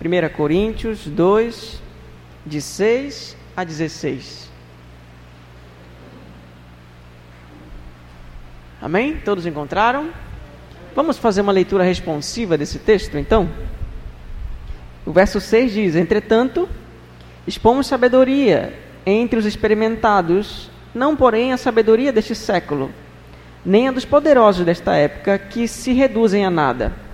1 Coríntios 2, de 6 a 16. Amém? Todos encontraram? Vamos fazer uma leitura responsiva desse texto, então? O verso 6 diz: Entretanto, expomos sabedoria entre os experimentados, não porém a sabedoria deste século, nem a dos poderosos desta época, que se reduzem a nada.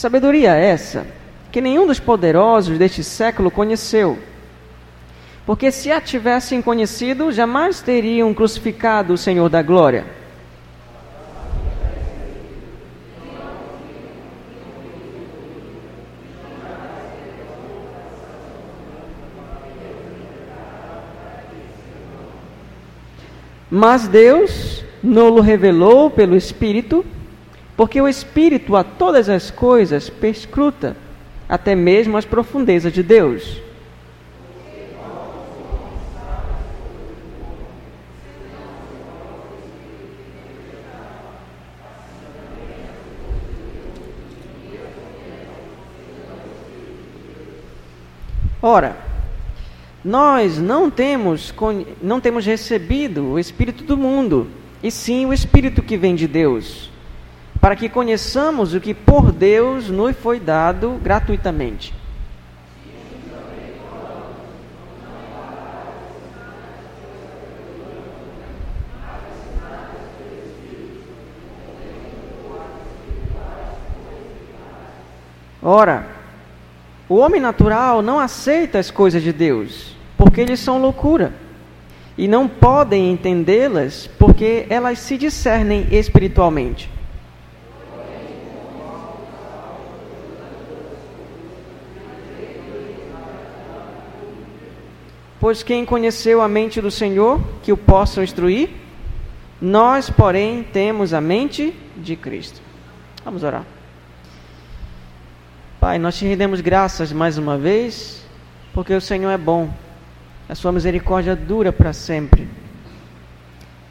Sabedoria essa que nenhum dos poderosos deste século conheceu. Porque se a tivessem conhecido, jamais teriam crucificado o Senhor da glória. Mas Deus não revelou pelo Espírito porque o Espírito a todas as coisas perscruta, até mesmo as profundezas de Deus. Ora, nós não temos, não temos recebido o Espírito do mundo, e sim o Espírito que vem de Deus para que conheçamos o que por Deus nos foi dado gratuitamente. Ora, o homem natural não aceita as coisas de Deus, porque eles são loucura, e não podem entendê-las, porque elas se discernem espiritualmente. Pois quem conheceu a mente do Senhor, que o possa instruir? Nós, porém, temos a mente de Cristo. Vamos orar. Pai, nós te rendemos graças mais uma vez, porque o Senhor é bom, a sua misericórdia dura para sempre.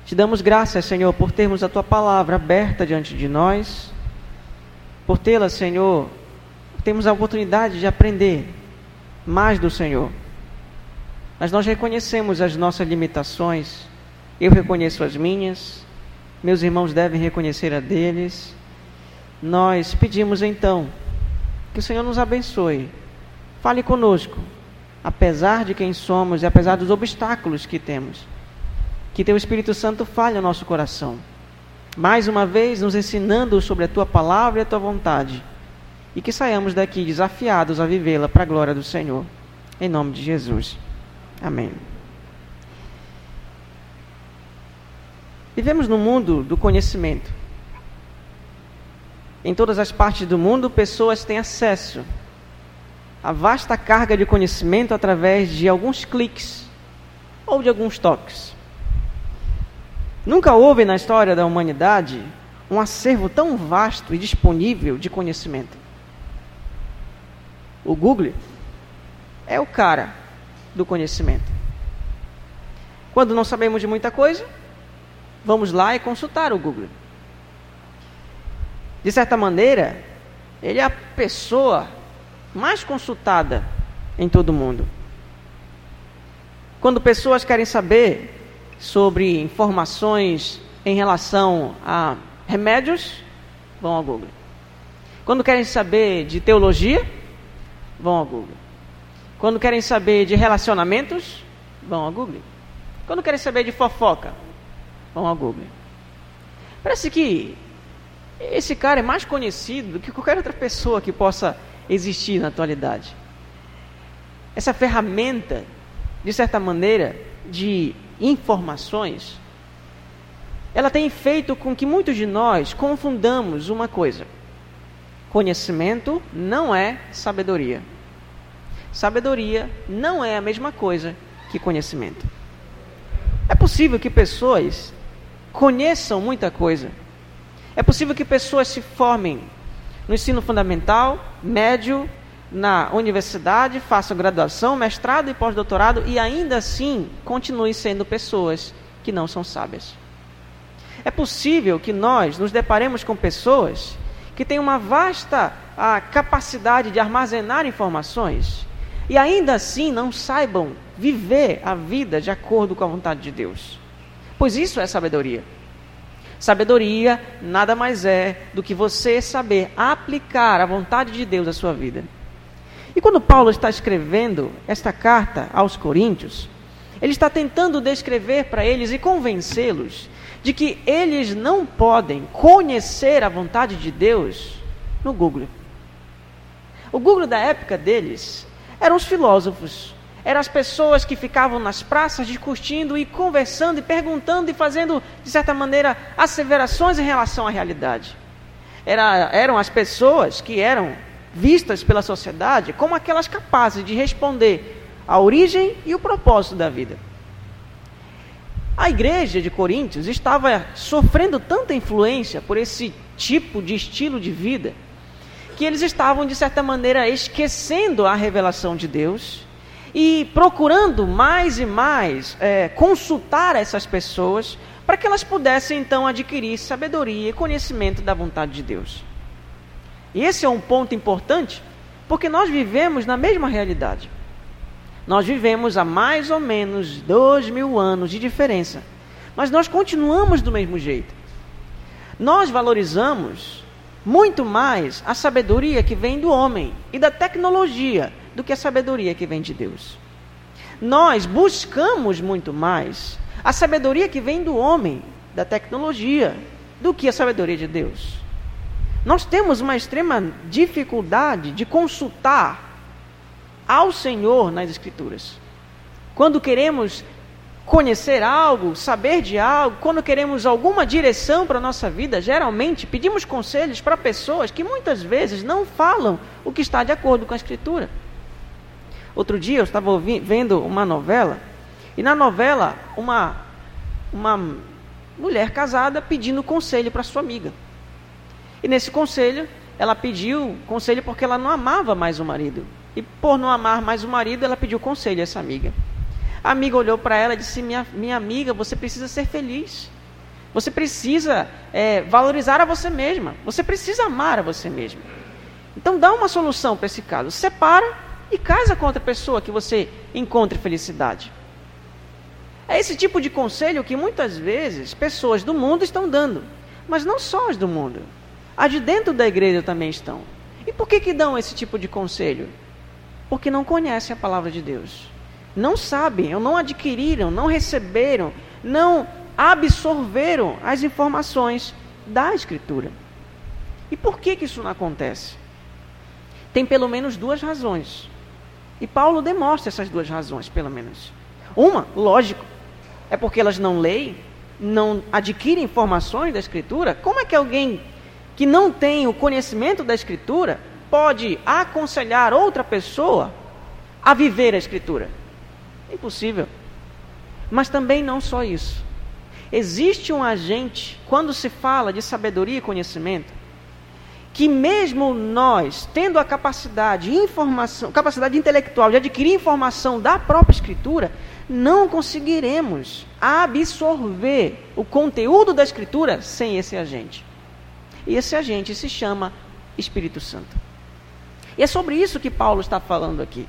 Te damos graças, Senhor, por termos a tua palavra aberta diante de nós, por tê-la, Senhor, temos a oportunidade de aprender mais do Senhor. Mas nós reconhecemos as nossas limitações. Eu reconheço as minhas. Meus irmãos devem reconhecer a deles. Nós pedimos então que o Senhor nos abençoe. Fale conosco, apesar de quem somos e apesar dos obstáculos que temos. Que teu Espírito Santo fale ao nosso coração. Mais uma vez, nos ensinando sobre a tua palavra e a tua vontade. E que saiamos daqui desafiados a vivê-la para a glória do Senhor. Em nome de Jesus. Amém. Vivemos no mundo do conhecimento. Em todas as partes do mundo, pessoas têm acesso a vasta carga de conhecimento através de alguns cliques ou de alguns toques. Nunca houve na história da humanidade um acervo tão vasto e disponível de conhecimento. O Google é o cara do conhecimento. Quando não sabemos de muita coisa, vamos lá e consultar o Google. De certa maneira, ele é a pessoa mais consultada em todo o mundo. Quando pessoas querem saber sobre informações em relação a remédios, vão ao Google. Quando querem saber de teologia, vão ao Google. Quando querem saber de relacionamentos, vão ao Google. Quando querem saber de fofoca, vão ao Google. Parece que esse cara é mais conhecido do que qualquer outra pessoa que possa existir na atualidade. Essa ferramenta, de certa maneira, de informações, ela tem feito com que muitos de nós confundamos uma coisa: conhecimento não é sabedoria. Sabedoria não é a mesma coisa que conhecimento. É possível que pessoas conheçam muita coisa. É possível que pessoas se formem no ensino fundamental, médio, na universidade, façam graduação, mestrado e pós-doutorado e ainda assim continuem sendo pessoas que não são sábias. É possível que nós nos deparemos com pessoas que têm uma vasta a, capacidade de armazenar informações e ainda assim não saibam viver a vida de acordo com a vontade de Deus. Pois isso é sabedoria. Sabedoria nada mais é do que você saber aplicar a vontade de Deus à sua vida. E quando Paulo está escrevendo esta carta aos Coríntios, ele está tentando descrever para eles e convencê-los de que eles não podem conhecer a vontade de Deus no Google. O Google da época deles eram os filósofos, eram as pessoas que ficavam nas praças discutindo e conversando e perguntando e fazendo, de certa maneira, asseverações em relação à realidade. Era, eram as pessoas que eram vistas pela sociedade como aquelas capazes de responder a origem e o propósito da vida. A igreja de Coríntios estava sofrendo tanta influência por esse tipo de estilo de vida que eles estavam, de certa maneira, esquecendo a revelação de Deus e procurando mais e mais é, consultar essas pessoas para que elas pudessem então adquirir sabedoria e conhecimento da vontade de Deus. E esse é um ponto importante porque nós vivemos na mesma realidade. Nós vivemos há mais ou menos dois mil anos de diferença, mas nós continuamos do mesmo jeito. Nós valorizamos muito mais a sabedoria que vem do homem e da tecnologia do que a sabedoria que vem de Deus. Nós buscamos muito mais a sabedoria que vem do homem, da tecnologia, do que a sabedoria de Deus. Nós temos uma extrema dificuldade de consultar ao Senhor nas Escrituras. Quando queremos conhecer algo, saber de algo, quando queremos alguma direção para a nossa vida, geralmente pedimos conselhos para pessoas que muitas vezes não falam o que está de acordo com a Escritura. Outro dia eu estava vendo uma novela, e na novela, uma, uma mulher casada pedindo conselho para sua amiga. E nesse conselho, ela pediu conselho porque ela não amava mais o marido. E por não amar mais o marido, ela pediu conselho a essa amiga. A amiga olhou para ela e disse: minha, minha amiga, você precisa ser feliz. Você precisa é, valorizar a você mesma. Você precisa amar a você mesma. Então dá uma solução para esse caso. Separa e casa com outra pessoa que você encontre felicidade. É esse tipo de conselho que muitas vezes pessoas do mundo estão dando. Mas não só as do mundo. As de dentro da igreja também estão. E por que, que dão esse tipo de conselho? porque não conhecem a palavra de Deus. Não sabem, ou não adquiriram, não receberam, não absorveram as informações da Escritura. E por que, que isso não acontece? Tem pelo menos duas razões. E Paulo demonstra essas duas razões, pelo menos. Uma, lógico, é porque elas não leem, não adquirem informações da Escritura. Como é que alguém que não tem o conhecimento da Escritura pode aconselhar outra pessoa a viver a Escritura? Impossível. Mas também não só isso. Existe um agente, quando se fala de sabedoria e conhecimento, que mesmo nós, tendo a capacidade, informação, capacidade intelectual de adquirir informação da própria Escritura, não conseguiremos absorver o conteúdo da Escritura sem esse agente. E esse agente se chama Espírito Santo. E é sobre isso que Paulo está falando aqui.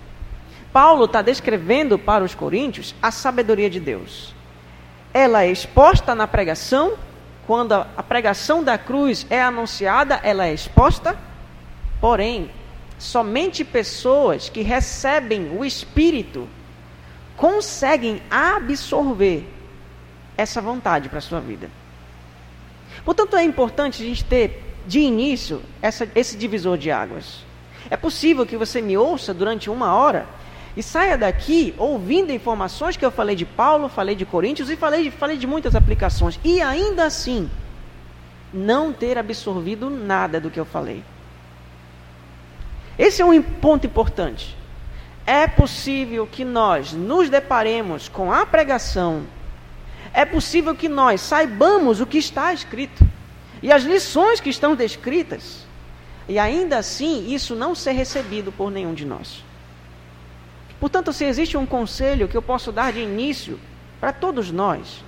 Paulo está descrevendo para os coríntios a sabedoria de Deus. Ela é exposta na pregação, quando a pregação da cruz é anunciada, ela é exposta, porém, somente pessoas que recebem o Espírito conseguem absorver essa vontade para a sua vida. Portanto, é importante a gente ter de início essa, esse divisor de águas. É possível que você me ouça durante uma hora e saia daqui ouvindo informações que eu falei de Paulo, falei de Coríntios e falei de, falei de muitas aplicações, e ainda assim não ter absorvido nada do que eu falei. Esse é um ponto importante. É possível que nós nos deparemos com a pregação, é possível que nós saibamos o que está escrito e as lições que estão descritas, e ainda assim isso não ser recebido por nenhum de nós. Portanto, se existe um conselho que eu posso dar de início para todos nós,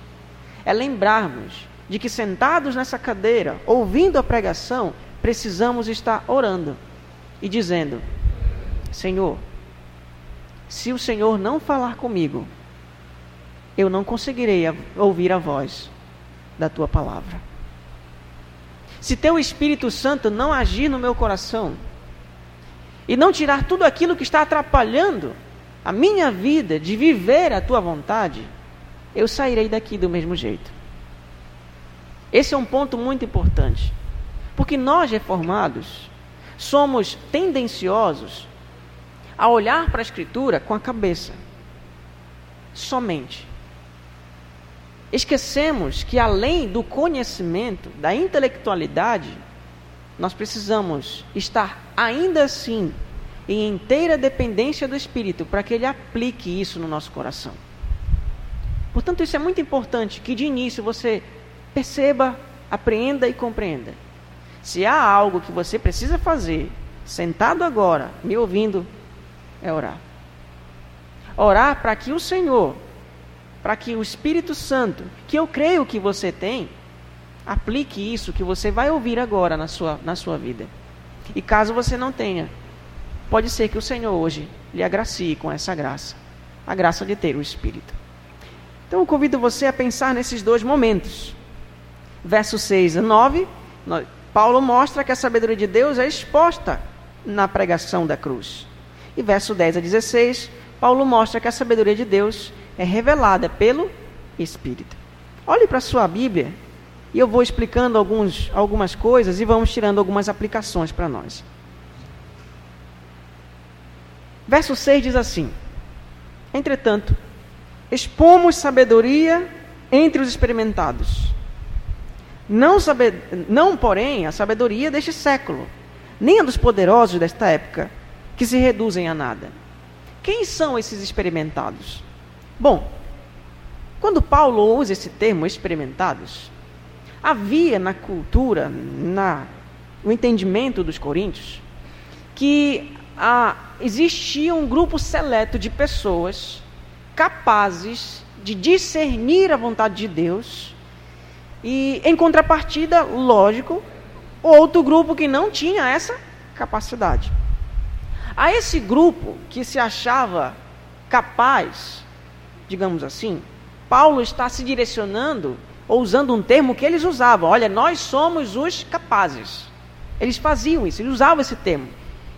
é lembrarmos de que sentados nessa cadeira, ouvindo a pregação, precisamos estar orando e dizendo: Senhor, se o Senhor não falar comigo, eu não conseguirei ouvir a voz da tua palavra. Se teu Espírito Santo não agir no meu coração e não tirar tudo aquilo que está atrapalhando a minha vida de viver a tua vontade, eu sairei daqui do mesmo jeito. Esse é um ponto muito importante. Porque nós reformados somos tendenciosos a olhar para a Escritura com a cabeça. Somente. Esquecemos que além do conhecimento, da intelectualidade, nós precisamos estar ainda assim em inteira dependência do Espírito para que ele aplique isso no nosso coração. Portanto, isso é muito importante que de início você perceba, apreenda e compreenda. Se há algo que você precisa fazer, sentado agora, me ouvindo, é orar. Orar para que o Senhor, para que o Espírito Santo, que eu creio que você tem, aplique isso que você vai ouvir agora na sua, na sua vida. E caso você não tenha, pode ser que o Senhor hoje lhe agracie com essa graça a graça de ter o Espírito. Então eu convido você a pensar nesses dois momentos. Verso 6 a 9, Paulo mostra que a sabedoria de Deus é exposta na pregação da cruz. E verso 10 a 16, Paulo mostra que a sabedoria de Deus é revelada pelo Espírito. Olhe para a sua Bíblia e eu vou explicando alguns, algumas coisas e vamos tirando algumas aplicações para nós. Verso 6 diz assim: Entretanto, expomos sabedoria entre os experimentados não, saber, não, porém, a sabedoria deste século, nem a dos poderosos desta época, que se reduzem a nada. Quem são esses experimentados? Bom, quando Paulo usa esse termo experimentados, havia na cultura, na, no entendimento dos coríntios, que ah, existia um grupo seleto de pessoas capazes de discernir a vontade de Deus e, em contrapartida, lógico, outro grupo que não tinha essa capacidade. A esse grupo que se achava capaz, digamos assim, Paulo está se direcionando ou usando um termo que eles usavam. Olha, nós somos os capazes. Eles faziam isso, eles usavam esse termo.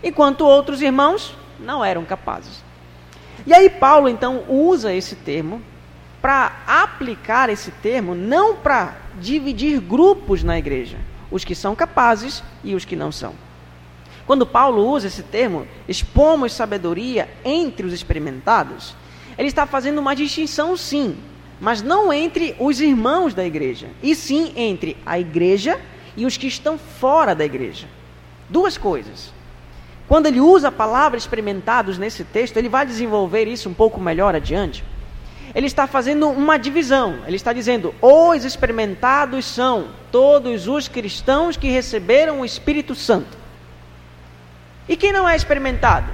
Enquanto outros irmãos não eram capazes. E aí Paulo então usa esse termo para aplicar esse termo não para dividir grupos na igreja, os que são capazes e os que não são. Quando Paulo usa esse termo, expomos sabedoria entre os experimentados, ele está fazendo uma distinção, sim, mas não entre os irmãos da igreja, e sim entre a igreja e os que estão fora da igreja. Duas coisas. Quando ele usa a palavra experimentados nesse texto, ele vai desenvolver isso um pouco melhor adiante ele está fazendo uma divisão. Ele está dizendo: os experimentados são todos os cristãos que receberam o Espírito Santo. E quem não é experimentado?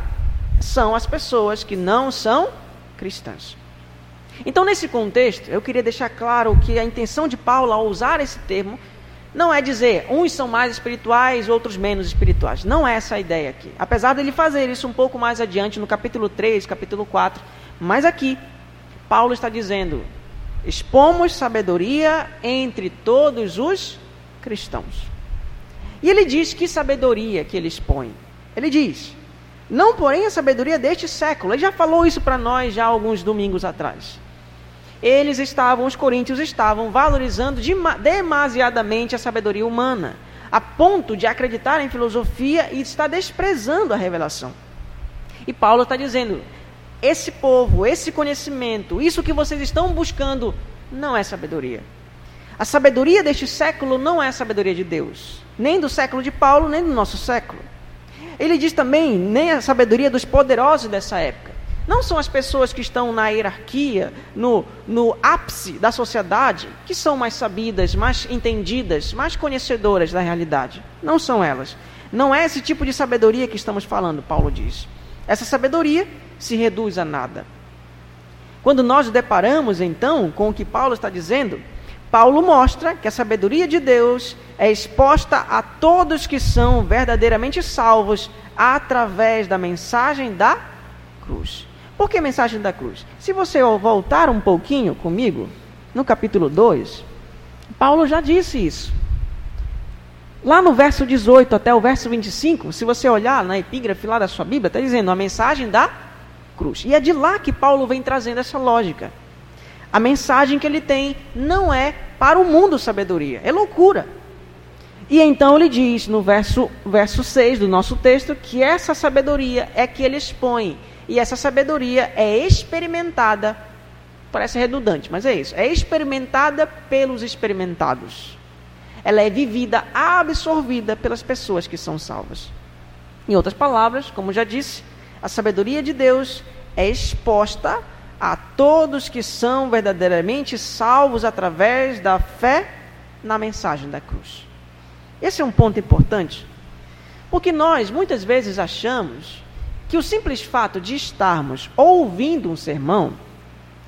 São as pessoas que não são cristãs. Então, nesse contexto, eu queria deixar claro que a intenção de Paulo ao usar esse termo não é dizer uns são mais espirituais, outros menos espirituais. Não é essa a ideia aqui. Apesar dele fazer isso um pouco mais adiante no capítulo 3, capítulo 4, mas aqui Paulo está dizendo: expomos sabedoria entre todos os cristãos. E ele diz que sabedoria que ele expõe. Ele diz: não, porém, a sabedoria deste século. Ele já falou isso para nós já alguns domingos atrás. Eles estavam, os coríntios estavam valorizando demasiadamente a sabedoria humana, a ponto de acreditar em filosofia e estar desprezando a revelação. E Paulo está dizendo: esse povo, esse conhecimento, isso que vocês estão buscando, não é sabedoria. A sabedoria deste século não é a sabedoria de Deus, nem do século de Paulo, nem do nosso século. Ele diz também, nem a sabedoria dos poderosos dessa época. Não são as pessoas que estão na hierarquia, no, no ápice da sociedade, que são mais sabidas, mais entendidas, mais conhecedoras da realidade. Não são elas. Não é esse tipo de sabedoria que estamos falando, Paulo diz. Essa sabedoria se reduz a nada. Quando nós deparamos, então, com o que Paulo está dizendo, Paulo mostra que a sabedoria de Deus é exposta a todos que são verdadeiramente salvos através da mensagem da cruz. Por que mensagem da cruz? Se você voltar um pouquinho comigo, no capítulo 2, Paulo já disse isso. Lá no verso 18 até o verso 25, se você olhar na epígrafe lá da sua Bíblia, está dizendo a mensagem da cruz. E é de lá que Paulo vem trazendo essa lógica. A mensagem que ele tem não é para o mundo sabedoria, é loucura. E então ele diz no verso, verso 6 do nosso texto que essa sabedoria é que ele expõe. E essa sabedoria é experimentada, parece redundante, mas é isso, é experimentada pelos experimentados ela é vivida, absorvida pelas pessoas que são salvas. Em outras palavras, como já disse, a sabedoria de Deus é exposta a todos que são verdadeiramente salvos através da fé na mensagem da cruz. Esse é um ponto importante, porque nós muitas vezes achamos que o simples fato de estarmos ouvindo um sermão,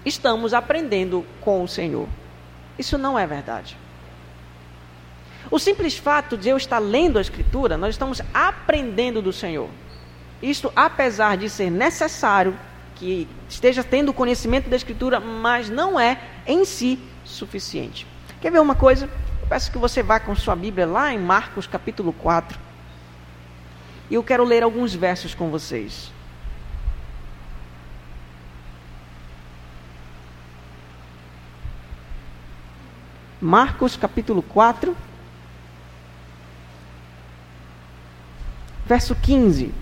estamos aprendendo com o Senhor. Isso não é verdade. O simples fato de eu estar lendo a Escritura, nós estamos aprendendo do Senhor. Isto, apesar de ser necessário que esteja tendo conhecimento da Escritura, mas não é em si suficiente. Quer ver uma coisa? Eu peço que você vá com sua Bíblia lá em Marcos capítulo 4. E eu quero ler alguns versos com vocês. Marcos capítulo 4. verso 15.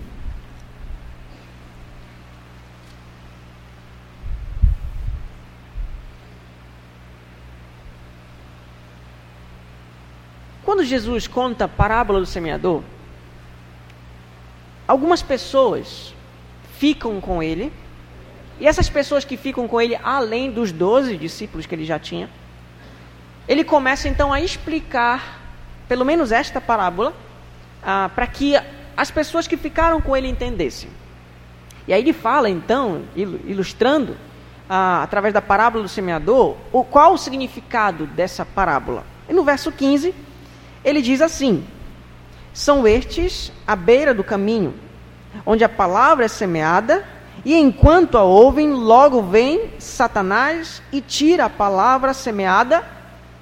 Quando Jesus conta a parábola do semeador, algumas pessoas ficam com ele, e essas pessoas que ficam com ele, além dos doze discípulos que ele já tinha, ele começa então a explicar, pelo menos esta parábola, ah, para que as pessoas que ficaram com ele entendessem. E aí ele fala, então, ilustrando, ah, através da parábola do semeador, o, qual o significado dessa parábola. E no verso 15, ele diz assim: São estes à beira do caminho, onde a palavra é semeada, e enquanto a ouvem, logo vem Satanás e tira a palavra semeada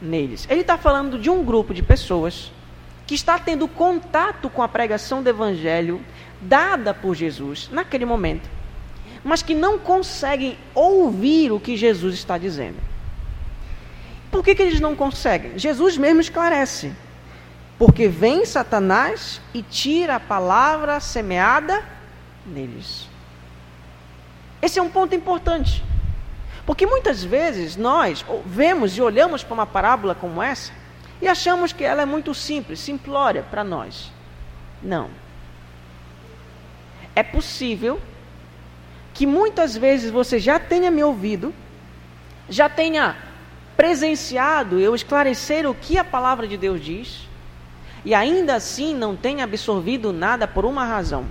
neles. Ele está falando de um grupo de pessoas que está tendo contato com a pregação do Evangelho dada por Jesus naquele momento, mas que não conseguem ouvir o que Jesus está dizendo. Por que, que eles não conseguem? Jesus mesmo esclarece. Porque vem Satanás e tira a palavra semeada neles. Esse é um ponto importante. Porque muitas vezes nós vemos e olhamos para uma parábola como essa e achamos que ela é muito simples, simplória para nós. Não. É possível que muitas vezes você já tenha me ouvido, já tenha presenciado eu esclarecer o que a palavra de Deus diz, e ainda assim não tenha absorvido nada por uma razão.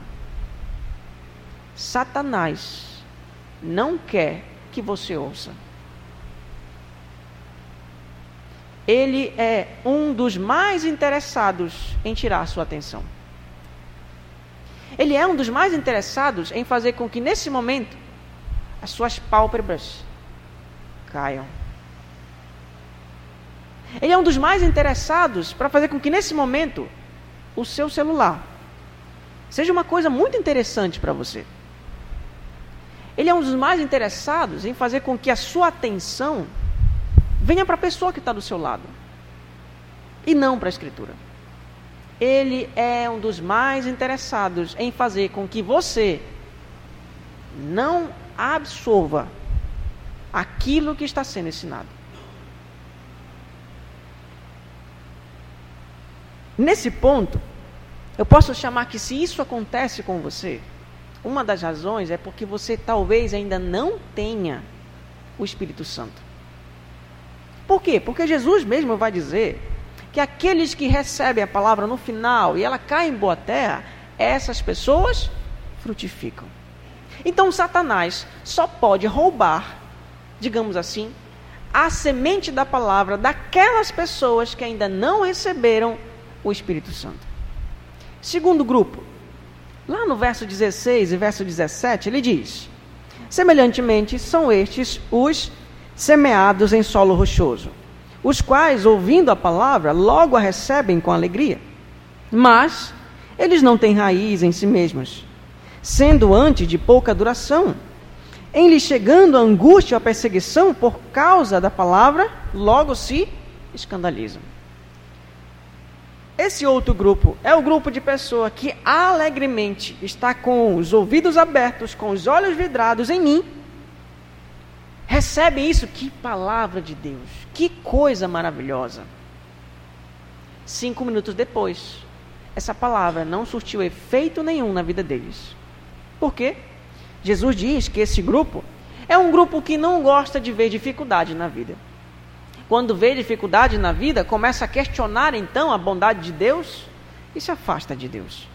Satanás não quer que você ouça. ele é um dos mais interessados em tirar sua atenção. Ele é um dos mais interessados em fazer com que nesse momento as suas pálpebras caiam. Ele é um dos mais interessados para fazer com que nesse momento o seu celular seja uma coisa muito interessante para você. Ele é um dos mais interessados em fazer com que a sua atenção Venha para a pessoa que está do seu lado. E não para a Escritura. Ele é um dos mais interessados em fazer com que você não absorva aquilo que está sendo ensinado. Nesse ponto, eu posso chamar que se isso acontece com você, uma das razões é porque você talvez ainda não tenha o Espírito Santo. Por quê? Porque Jesus mesmo vai dizer que aqueles que recebem a palavra no final e ela cai em boa terra, essas pessoas frutificam. Então Satanás só pode roubar, digamos assim, a semente da palavra daquelas pessoas que ainda não receberam o Espírito Santo. Segundo grupo, lá no verso 16 e verso 17, ele diz: Semelhantemente, são estes os semeados em solo rochoso, os quais, ouvindo a palavra, logo a recebem com alegria. Mas eles não têm raiz em si mesmos, sendo antes de pouca duração. Em lhe chegando a angústia ou a perseguição por causa da palavra, logo se escandalizam. Esse outro grupo é o grupo de pessoa que alegremente está com os ouvidos abertos, com os olhos vidrados em mim, recebem isso. Que palavra de Deus! Que coisa maravilhosa! Cinco minutos depois, essa palavra não surtiu efeito nenhum na vida deles. Por quê? Jesus diz que esse grupo é um grupo que não gosta de ver dificuldade na vida quando vê dificuldade na vida, começa a questionar então a bondade de Deus e se afasta de Deus.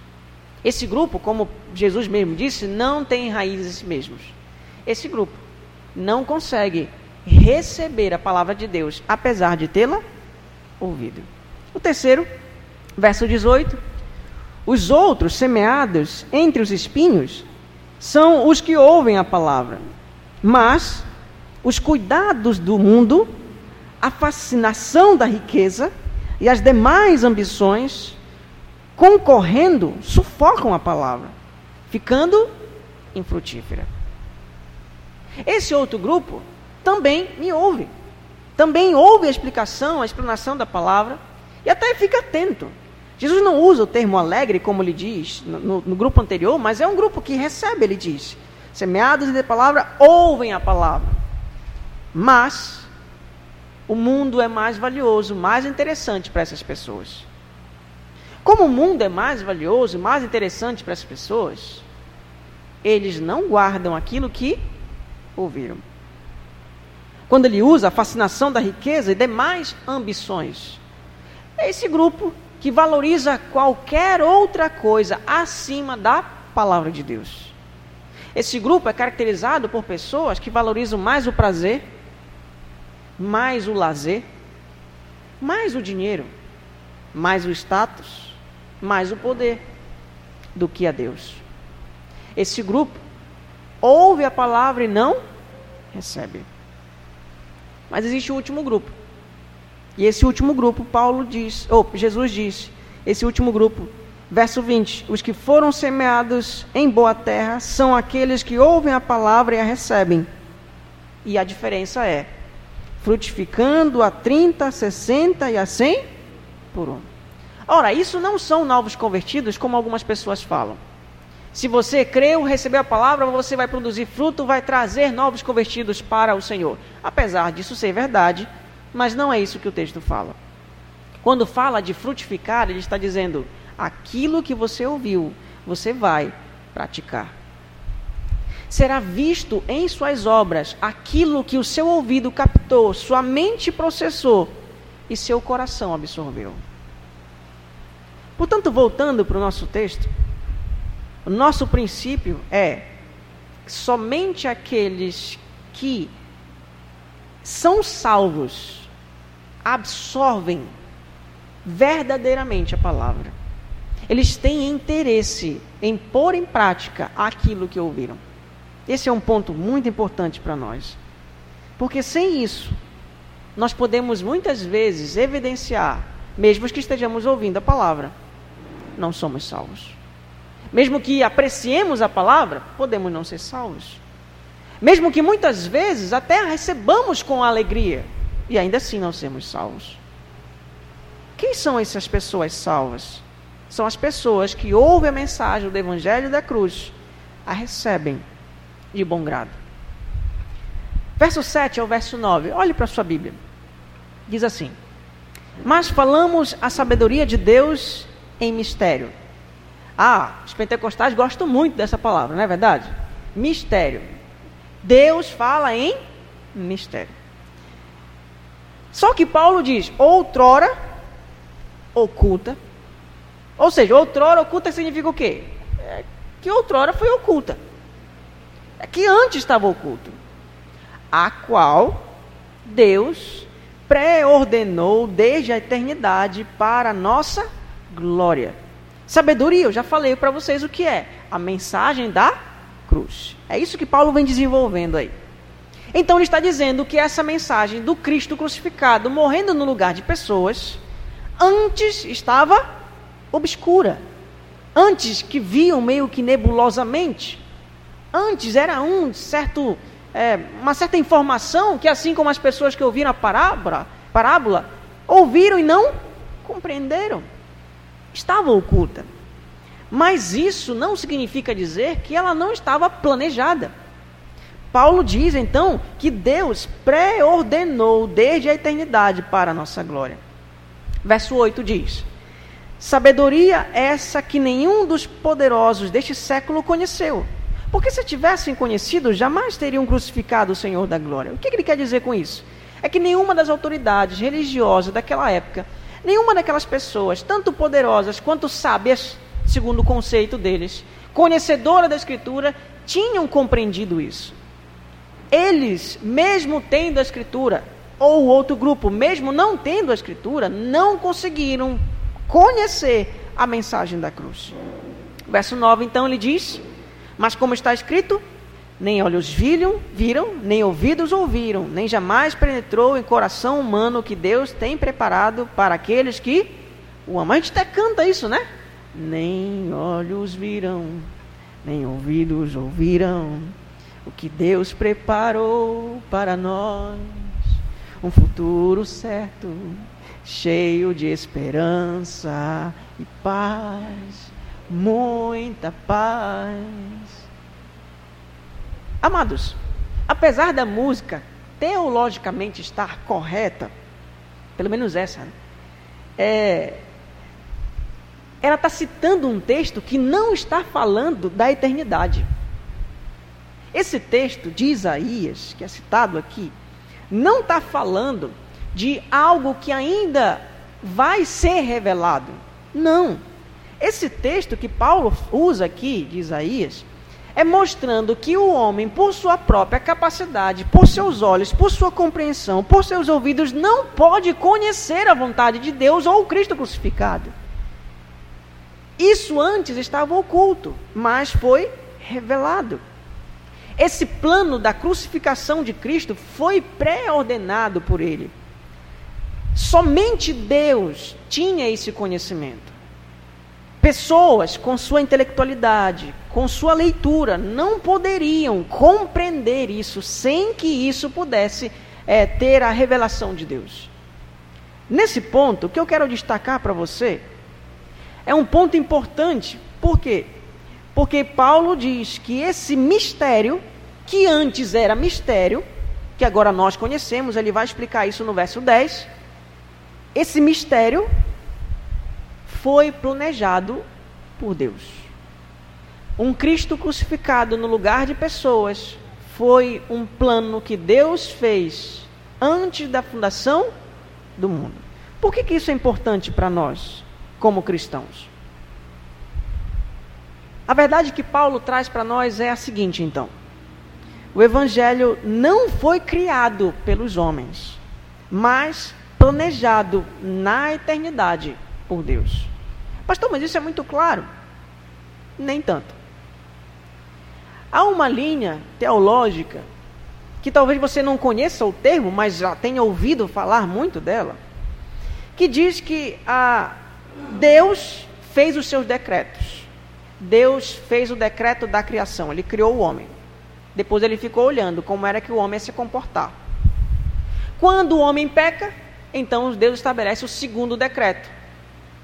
Esse grupo, como Jesus mesmo disse, não tem raízes mesmos. Esse grupo não consegue receber a palavra de Deus, apesar de tê-la ouvido. O terceiro, verso 18: Os outros semeados entre os espinhos são os que ouvem a palavra, mas os cuidados do mundo a fascinação da riqueza e as demais ambições, concorrendo, sufocam a palavra, ficando infrutífera. Esse outro grupo também me ouve, também ouve a explicação, a explanação da palavra e até fica atento. Jesus não usa o termo alegre, como ele diz no, no grupo anterior, mas é um grupo que recebe, ele diz. Semeados de palavra, ouvem a palavra. Mas o mundo é mais valioso, mais interessante para essas pessoas. Como o mundo é mais valioso, mais interessante para essas pessoas, eles não guardam aquilo que ouviram. Quando ele usa a fascinação da riqueza e demais ambições, é esse grupo que valoriza qualquer outra coisa acima da palavra de Deus. Esse grupo é caracterizado por pessoas que valorizam mais o prazer mais o lazer, mais o dinheiro, mais o status, mais o poder do que a Deus. Esse grupo ouve a palavra e não recebe. Mas existe o último grupo. E esse último grupo, Paulo diz, ou Jesus diz, esse último grupo, verso 20: Os que foram semeados em boa terra são aqueles que ouvem a palavra e a recebem. E a diferença é: frutificando a 30, 60 e a 100 por um. Ora, isso não são novos convertidos, como algumas pessoas falam. Se você creu, recebeu a palavra, você vai produzir fruto, vai trazer novos convertidos para o Senhor. Apesar disso ser verdade, mas não é isso que o texto fala. Quando fala de frutificar, ele está dizendo: aquilo que você ouviu, você vai praticar será visto em suas obras aquilo que o seu ouvido captou, sua mente processou e seu coração absorveu. Portanto, voltando para o nosso texto, o nosso princípio é somente aqueles que são salvos absorvem verdadeiramente a palavra. Eles têm interesse em pôr em prática aquilo que ouviram. Esse é um ponto muito importante para nós. Porque sem isso, nós podemos muitas vezes evidenciar, mesmo que estejamos ouvindo a palavra, não somos salvos. Mesmo que apreciemos a palavra, podemos não ser salvos. Mesmo que muitas vezes até recebamos com alegria e ainda assim não sermos salvos. Quem são essas pessoas salvas? São as pessoas que ouvem a mensagem do Evangelho da cruz, a recebem de bom grado. Verso 7 ao verso 9, olhe para a sua Bíblia. Diz assim: Mas falamos a sabedoria de Deus em mistério. Ah, os pentecostais gostam muito dessa palavra, não é verdade? Mistério. Deus fala em mistério. Só que Paulo diz: outrora oculta. Ou seja, outrora oculta significa o quê? É que outrora foi oculta. É que antes estava oculto. A qual Deus pré-ordenou desde a eternidade para a nossa glória. Sabedoria, eu já falei para vocês o que é. A mensagem da cruz. É isso que Paulo vem desenvolvendo aí. Então ele está dizendo que essa mensagem do Cristo crucificado, morrendo no lugar de pessoas, antes estava obscura. Antes que viam meio que nebulosamente. Antes era um certo, é, uma certa informação que, assim como as pessoas que ouviram a parábola, parábola, ouviram e não compreenderam. Estava oculta. Mas isso não significa dizer que ela não estava planejada. Paulo diz então que Deus pré-ordenou desde a eternidade para a nossa glória. Verso 8 diz: Sabedoria essa que nenhum dos poderosos deste século conheceu. Porque se tivessem conhecido, jamais teriam crucificado o Senhor da glória. O que ele quer dizer com isso? É que nenhuma das autoridades religiosas daquela época, nenhuma daquelas pessoas, tanto poderosas quanto sábias, segundo o conceito deles, conhecedora da Escritura, tinham compreendido isso. Eles, mesmo tendo a Escritura, ou outro grupo, mesmo não tendo a Escritura, não conseguiram conhecer a mensagem da cruz. Verso 9, então, ele diz: Mas como está escrito, nem olhos viram, viram, nem ouvidos ouviram, nem jamais penetrou em coração humano o que Deus tem preparado para aqueles que o amam. A gente até canta isso, né? Nem olhos viram, nem ouvidos ouviram o que Deus preparou para nós. Um futuro certo cheio de esperança e paz, muita paz. Amados, apesar da música teologicamente estar correta, pelo menos essa, é, ela está citando um texto que não está falando da eternidade. Esse texto de Isaías, que é citado aqui, não está falando de algo que ainda vai ser revelado. Não. Esse texto que Paulo usa aqui, de Isaías, é mostrando que o homem, por sua própria capacidade, por seus olhos, por sua compreensão, por seus ouvidos, não pode conhecer a vontade de Deus ou o Cristo crucificado. Isso antes estava oculto, mas foi revelado. Esse plano da crucificação de Cristo foi pré-ordenado por ele. Somente Deus tinha esse conhecimento. Pessoas com sua intelectualidade, com sua leitura, não poderiam compreender isso sem que isso pudesse é, ter a revelação de Deus. Nesse ponto, o que eu quero destacar para você é um ponto importante. Por quê? Porque Paulo diz que esse mistério, que antes era mistério, que agora nós conhecemos, ele vai explicar isso no verso 10 esse mistério foi planejado por Deus. Um Cristo crucificado no lugar de pessoas foi um plano que Deus fez antes da fundação do mundo. Por que, que isso é importante para nós, como cristãos? A verdade que Paulo traz para nós é a seguinte, então. O Evangelho não foi criado pelos homens, mas planejado na eternidade por Deus. Pastor, mas isso é muito claro? Nem tanto. Há uma linha teológica que talvez você não conheça o termo, mas já tenha ouvido falar muito dela, que diz que a Deus fez os seus decretos. Deus fez o decreto da criação, ele criou o homem. Depois ele ficou olhando como era que o homem ia se comportar. Quando o homem peca, então Deus estabelece o segundo decreto,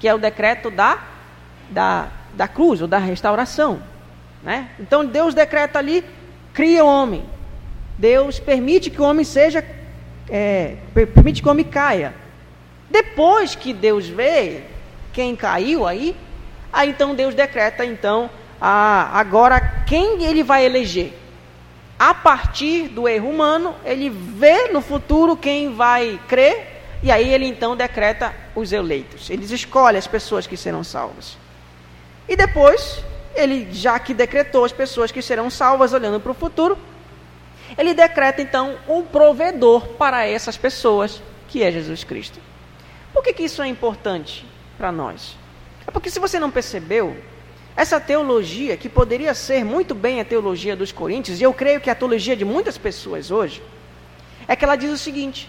que é o decreto da, da, da cruz, ou da restauração. Né? Então Deus decreta ali, cria o homem. Deus permite que o homem seja, é, permite que o homem caia. Depois que Deus vê quem caiu aí, aí então Deus decreta então a, agora quem ele vai eleger. A partir do erro humano, ele vê no futuro quem vai crer e aí ele então decreta os eleitos. Ele escolhe as pessoas que serão salvas. E depois, ele já que decretou as pessoas que serão salvas olhando para o futuro, ele decreta então um provedor para essas pessoas, que é Jesus Cristo. Por que, que isso é importante para nós? É porque se você não percebeu, essa teologia, que poderia ser muito bem a teologia dos Coríntios, e eu creio que é a teologia de muitas pessoas hoje, é que ela diz o seguinte: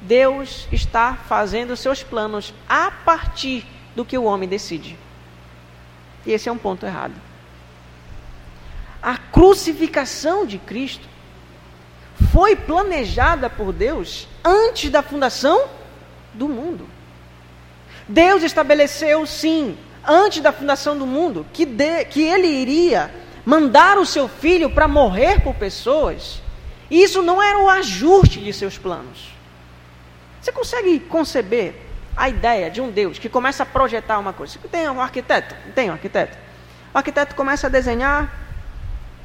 Deus está fazendo seus planos a partir do que o homem decide. E esse é um ponto errado. A crucificação de Cristo foi planejada por Deus antes da fundação do mundo. Deus estabeleceu, sim, antes da fundação do mundo, que, de, que ele iria mandar o seu filho para morrer por pessoas. E isso não era o ajuste de seus planos. Você consegue conceber a ideia de um Deus que começa a projetar uma coisa? Tem um arquiteto? Tem um arquiteto. O arquiteto começa a desenhar,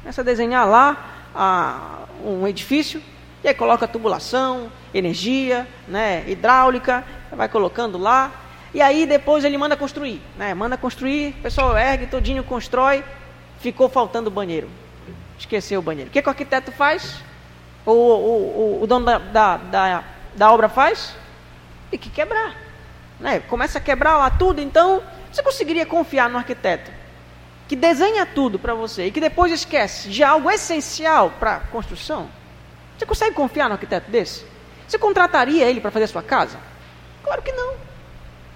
começa a desenhar lá a, um edifício, e aí coloca tubulação, energia, né, hidráulica, vai colocando lá, e aí depois ele manda construir, né? Manda construir, o pessoal ergue, todinho constrói, ficou faltando banheiro. Esqueceu o banheiro. O que, que o arquiteto faz? O, o, o, o dono da, da, da, da, obra faz? Tem que quebrar. Né? Começa a quebrar lá tudo, então você conseguiria confiar no arquiteto que desenha tudo para você e que depois esquece de algo essencial para a construção? Você consegue confiar no arquiteto desse? Você contrataria ele para fazer a sua casa? Claro que não.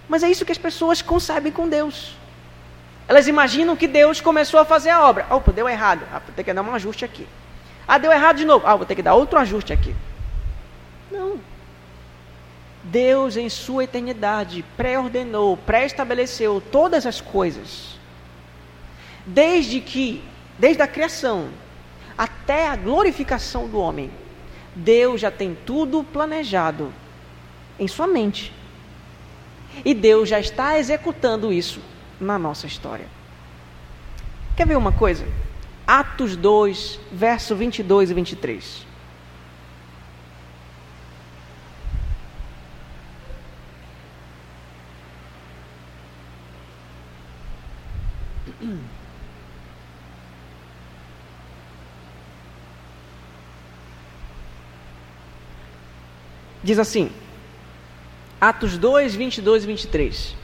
Mas é isso que as pessoas concebem com Deus. Elas imaginam que Deus começou a fazer a obra. Opa, deu errado. Ah, vou ter que dar um ajuste aqui. Ah, deu errado de novo. Ah, vou ter que dar outro ajuste aqui. Não. Deus, em sua eternidade, pré-ordenou, pré-estabeleceu todas as coisas. Desde que, desde a criação até a glorificação do homem, Deus já tem tudo planejado em sua mente. E Deus já está executando isso na nossa história. Quer ver uma coisa? Atos 2, verso 22 e 23. Diz assim: Atos 2, 22 e 23.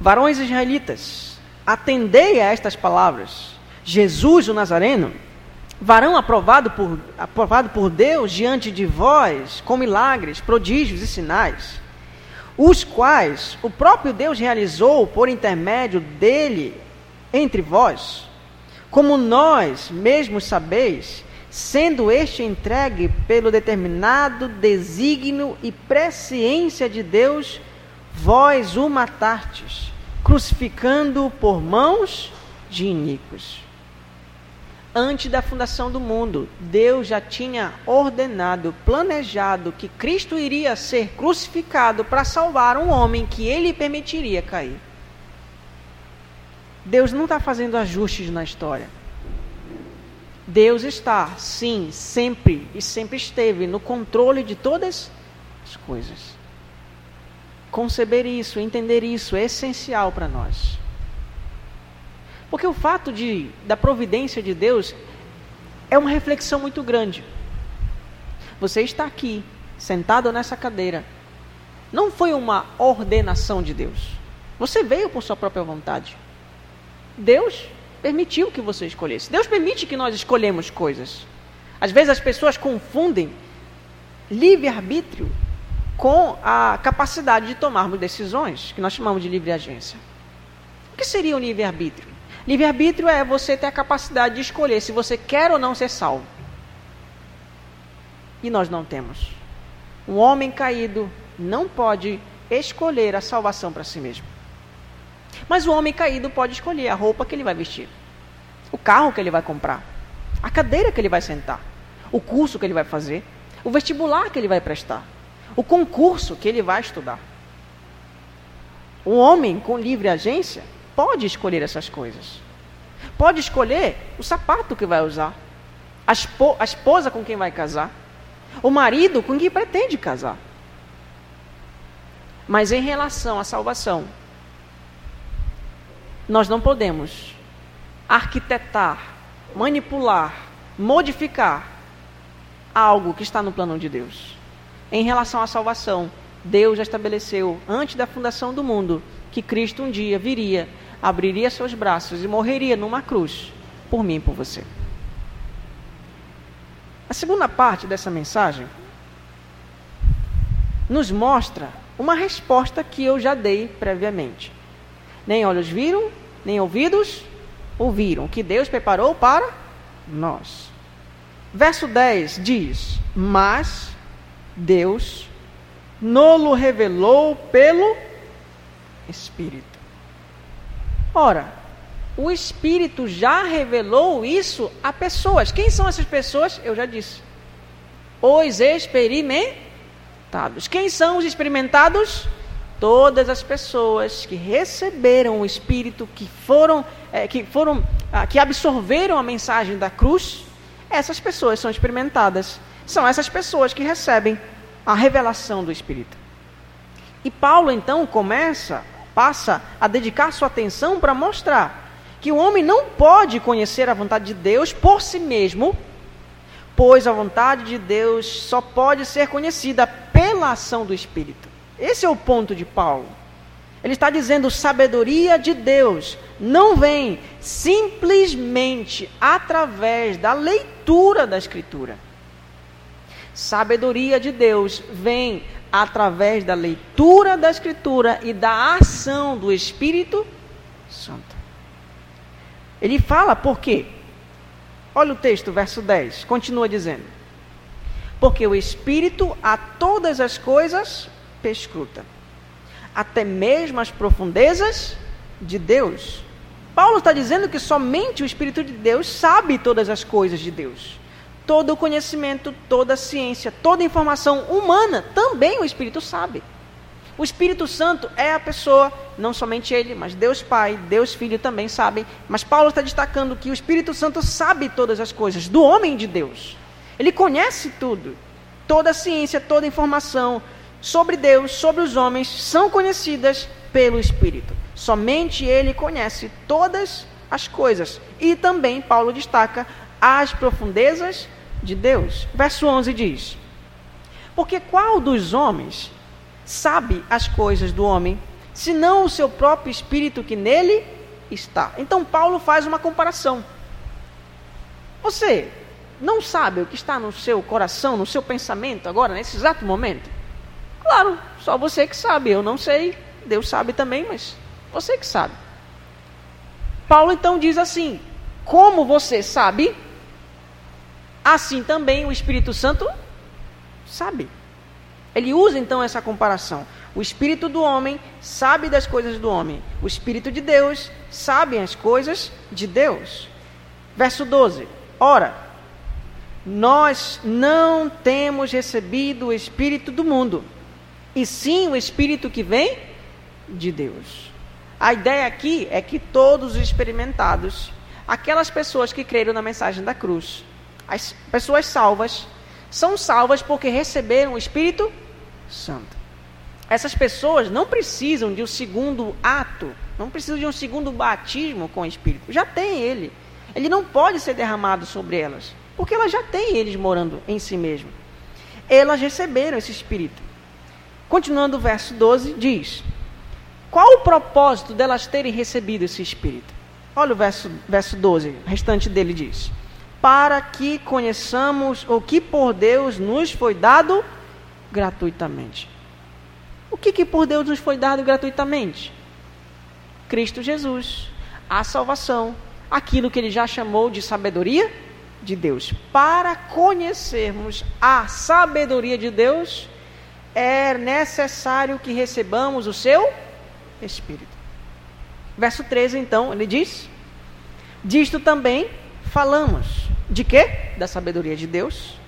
Varões israelitas, atendei a estas palavras. Jesus, o Nazareno, varão aprovado por, aprovado por Deus diante de vós, com milagres, prodígios e sinais, os quais o próprio Deus realizou por intermédio dele entre vós, como nós mesmos sabeis, sendo este entregue pelo determinado desígnio e presciência de Deus, vós o matastes, crucificando-o por mãos de iníquos. Antes da fundação do mundo, Deus já tinha ordenado, planejado que Cristo iria ser crucificado para salvar um homem que ele permitiria cair. Deus não está fazendo ajustes na história. Deus está, sim, sempre e sempre esteve no controle de todas as coisas. Conceber isso, entender isso é essencial para nós. Porque o fato de, da providência de Deus é uma reflexão muito grande. Você está aqui, sentado nessa cadeira, não foi uma ordenação de Deus. Você veio por sua própria vontade. Deus permitiu que você escolhesse. Deus permite que nós escolhemos coisas. Às vezes as pessoas confundem livre-arbítrio com a capacidade de tomarmos decisões, que nós chamamos de livre agência. O que seria o livre-arbítrio? Livre-arbítrio é você ter a capacidade de escolher se você quer ou não ser salvo. E nós não temos. Um homem caído não pode escolher a salvação para si mesmo. Mas o homem caído pode escolher a roupa que ele vai vestir, o carro que ele vai comprar, a cadeira que ele vai sentar, o curso que ele vai fazer, o vestibular que ele vai prestar, o concurso que ele vai estudar. Um homem com livre agência pode escolher essas coisas. Pode escolher o sapato que vai usar, a, esposa com quem vai casar, o marido com quem pretende casar. Mas em relação à salvação, nós não podemos arquitetar, manipular, modificar algo que está no plano de Deus. Em relação à salvação, Deus já estabeleceu, antes da fundação do mundo, que Cristo um dia viria, abriria seus braços e morreria numa cruz por mim e por você. A segunda parte dessa mensagem nos mostra uma resposta que eu já dei previamente. Nem olhos viram, nem ouvidos ouviram, que Deus preparou para nós. Verso 10 diz: Mas Deus nolo revelou pelo Espírito. Ora, o Espírito já revelou isso a pessoas. Quem são essas pessoas? Eu já disse. Os experimentados. Quem são os experimentados? Todas as pessoas que receberam o Espírito, que foram, é, que foram, ah, que absorveram a mensagem da cruz essas pessoas são experimentadas. São essas pessoas que recebem a revelação do Espírito. E Paulo então começa, passa a dedicar sua atenção para mostrar que o homem não pode conhecer a vontade de Deus por si mesmo, pois a vontade de Deus só pode ser conhecida pela ação do Espírito. Esse é o ponto de Paulo. Ele está dizendo: sabedoria de Deus não vem simplesmente através da leitura da Escritura. Sabedoria de Deus vem através da leitura da Escritura e da ação do Espírito Santo. Ele fala por quê? Olha o texto, verso 10, continua dizendo: Porque o Espírito a todas as coisas perscruta até mesmo as profundezas de Deus. Paulo está dizendo que somente o Espírito de Deus sabe todas as coisas de Deus. Todo o conhecimento, toda a ciência, toda a informação humana, também o Espírito sabe. O Espírito Santo é a pessoa, não somente ele, mas Deus Pai, Deus Filho também sabem. Mas Paulo está destacando que o Espírito Santo sabe todas as coisas do homem de Deus. Ele conhece tudo, toda a ciência, toda a informação, sobre Deus, sobre os homens, são conhecidas pelo Espírito. Somente ele conhece todas as coisas. E também Paulo destaca as profundezas de Deus. Verso 11 diz: Porque qual dos homens sabe as coisas do homem, senão o seu próprio espírito que nele está? Então Paulo faz uma comparação. Você não sabe o que está no seu coração, no seu pensamento agora, nesse exato momento? Claro, só você que sabe, eu não sei, Deus sabe também, mas você que sabe. Paulo então diz assim: como você sabe, assim também o Espírito Santo sabe. Ele usa então essa comparação. O espírito do homem sabe das coisas do homem, o espírito de Deus sabe as coisas de Deus. Verso 12: Ora, nós não temos recebido o espírito do mundo e sim o Espírito que vem de Deus. A ideia aqui é que todos os experimentados, aquelas pessoas que creram na mensagem da cruz, as pessoas salvas, são salvas porque receberam o Espírito Santo. Essas pessoas não precisam de um segundo ato, não precisam de um segundo batismo com o Espírito. Já tem ele. Ele não pode ser derramado sobre elas, porque elas já têm eles morando em si mesmo. Elas receberam esse Espírito. Continuando o verso 12, diz: Qual o propósito delas terem recebido esse Espírito? Olha o verso, verso 12, o restante dele diz: Para que conheçamos o que por Deus nos foi dado gratuitamente. O que, que por Deus nos foi dado gratuitamente? Cristo Jesus, a salvação, aquilo que ele já chamou de sabedoria de Deus. Para conhecermos a sabedoria de Deus, é necessário que recebamos o seu Espírito. Verso 13, então, ele diz: Disto também falamos. De quê? Da sabedoria de Deus.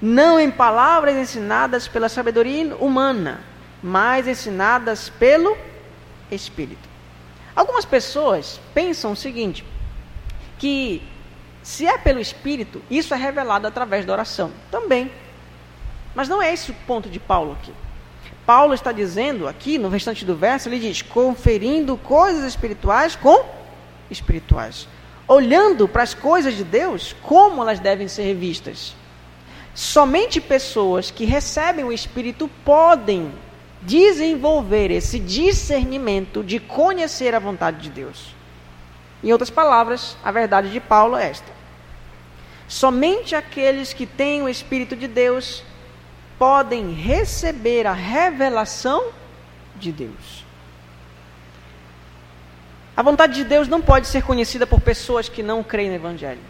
Não em palavras ensinadas pela sabedoria humana, mas ensinadas pelo Espírito. Algumas pessoas pensam o seguinte: que se é pelo Espírito, isso é revelado através da oração. Também. Mas não é esse o ponto de Paulo aqui. Paulo está dizendo aqui no restante do verso, ele diz: conferindo coisas espirituais com espirituais. Olhando para as coisas de Deus, como elas devem ser vistas. Somente pessoas que recebem o Espírito podem desenvolver esse discernimento de conhecer a vontade de Deus. Em outras palavras, a verdade de Paulo é esta: somente aqueles que têm o Espírito de Deus podem receber a revelação de Deus. A vontade de Deus não pode ser conhecida por pessoas que não creem no Evangelho.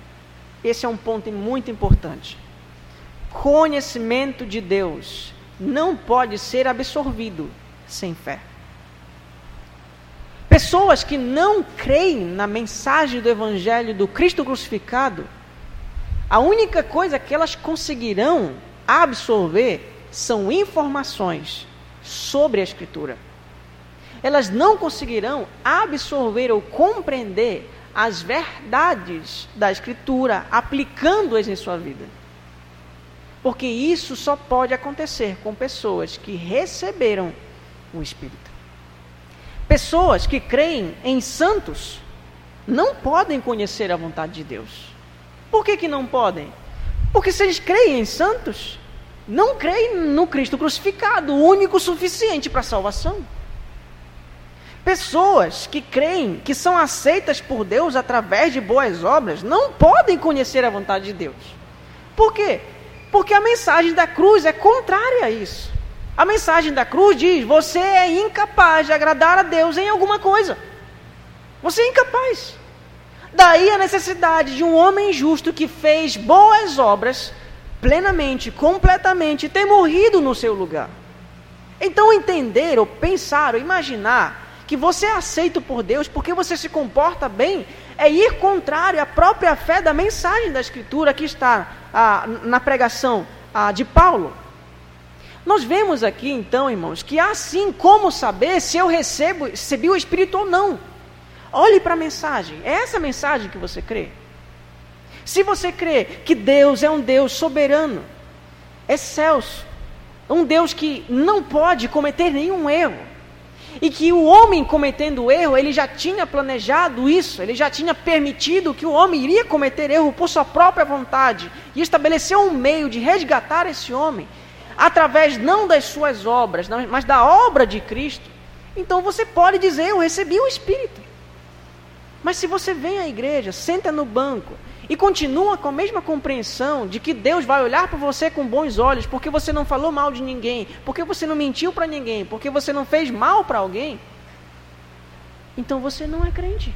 Esse é um ponto muito importante conhecimento de Deus não pode ser absorvido sem fé. Pessoas que não creem na mensagem do Evangelho do Cristo crucificado, a única coisa que elas conseguirão absorver são informações sobre a Escritura. Elas não conseguirão absorver ou compreender as verdades da Escritura, aplicando-as em sua vida. Porque isso só pode acontecer com pessoas que receberam o Espírito. Pessoas que creem em santos não podem conhecer a vontade de Deus. Por que, que não podem? Porque se eles creem em santos, não creem no Cristo crucificado, o único suficiente para a salvação. Pessoas que creem que são aceitas por Deus através de boas obras não podem conhecer a vontade de Deus. Por quê? Porque a mensagem da cruz é contrária a isso. A mensagem da cruz diz: você é incapaz de agradar a Deus em alguma coisa. Você é incapaz. Daí a necessidade de um homem justo que fez boas obras plenamente, completamente, ter morrido no seu lugar. Então entender, ou pensar, ou imaginar que você é aceito por Deus porque você se comporta bem é ir contrário à própria fé da mensagem da Escritura que está ah, na pregação ah, de Paulo. Nós vemos aqui então, irmãos, que há sim como saber se eu recebo, recebi o Espírito ou não. Olhe para a mensagem. É essa mensagem que você crê? Se você crê que Deus é um Deus soberano, excelso, um Deus que não pode cometer nenhum erro, e que o homem cometendo erro, ele já tinha planejado isso, ele já tinha permitido que o homem iria cometer erro por sua própria vontade e estabeleceu um meio de resgatar esse homem através não das suas obras, mas da obra de Cristo. Então você pode dizer: Eu recebi o Espírito. Mas se você vem à igreja, senta no banco e continua com a mesma compreensão de que Deus vai olhar para você com bons olhos, porque você não falou mal de ninguém, porque você não mentiu para ninguém, porque você não fez mal para alguém, então você não é crente.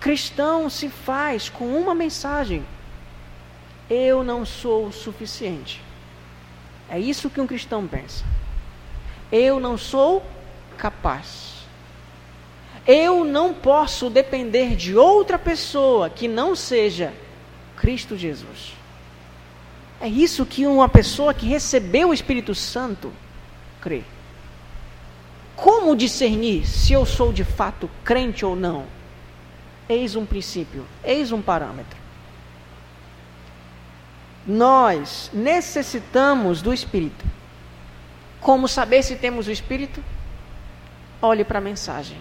Cristão se faz com uma mensagem: eu não sou o suficiente. É isso que um cristão pensa. Eu não sou capaz. Eu não posso depender de outra pessoa que não seja Cristo Jesus. É isso que uma pessoa que recebeu o Espírito Santo crê. Como discernir se eu sou de fato crente ou não? Eis um princípio, eis um parâmetro. Nós necessitamos do Espírito. Como saber se temos o Espírito? Olhe para a mensagem.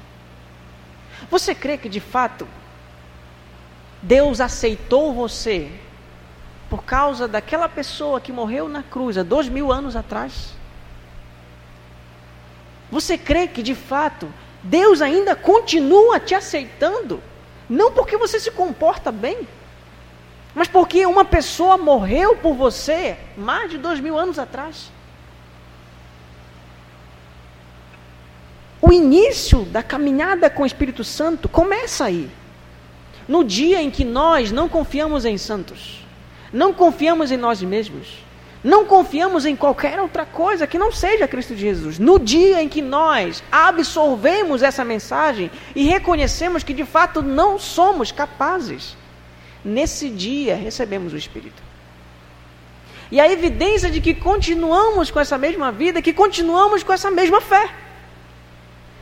Você crê que de fato Deus aceitou você por causa daquela pessoa que morreu na cruz há dois mil anos atrás? Você crê que de fato Deus ainda continua te aceitando? Não porque você se comporta bem, mas porque uma pessoa morreu por você mais de dois mil anos atrás. O início da caminhada com o Espírito Santo começa aí. No dia em que nós não confiamos em santos, não confiamos em nós mesmos, não confiamos em qualquer outra coisa que não seja Cristo Jesus. No dia em que nós absorvemos essa mensagem e reconhecemos que de fato não somos capazes, nesse dia recebemos o Espírito. E a evidência de que continuamos com essa mesma vida, que continuamos com essa mesma fé.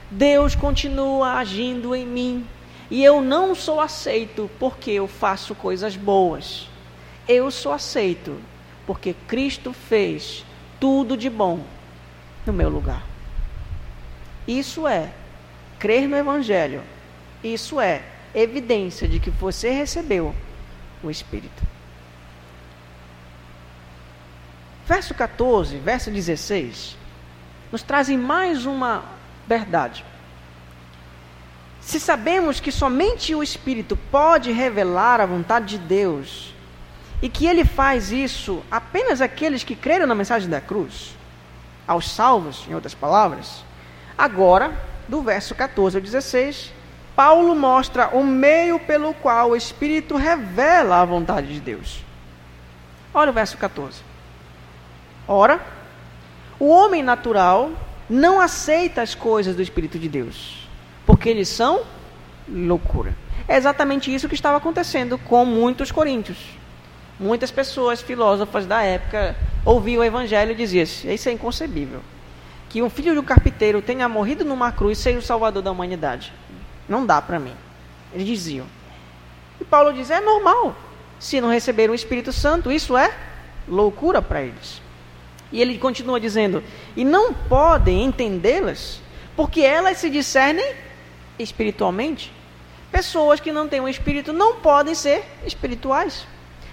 Deus continua agindo em mim e eu não sou aceito porque eu faço coisas boas. Eu sou aceito porque Cristo fez tudo de bom no meu lugar. Isso é crer no Evangelho. Isso é evidência de que você recebeu o Espírito. Verso 14, verso 16, nos trazem mais uma verdade. Se sabemos que somente o Espírito pode revelar a vontade de Deus, e que ele faz isso apenas àqueles que creram na mensagem da cruz, aos salvos, em outras palavras, agora, do verso 14 ao 16, Paulo mostra o meio pelo qual o Espírito revela a vontade de Deus. Olha o verso 14. Ora, o homem natural não aceita as coisas do Espírito de Deus, porque eles são loucura. É exatamente isso que estava acontecendo com muitos coríntios. Muitas pessoas, filósofas da época, ouviam o evangelho e diziam: Isso é inconcebível. Que um filho de um carpinteiro tenha morrido numa cruz seja o salvador da humanidade. Não dá para mim. Eles diziam. E Paulo diz: É normal. Se não receberam o Espírito Santo, isso é loucura para eles. E ele continua dizendo: E não podem entendê-las, porque elas se discernem espiritualmente. Pessoas que não têm um Espírito não podem ser espirituais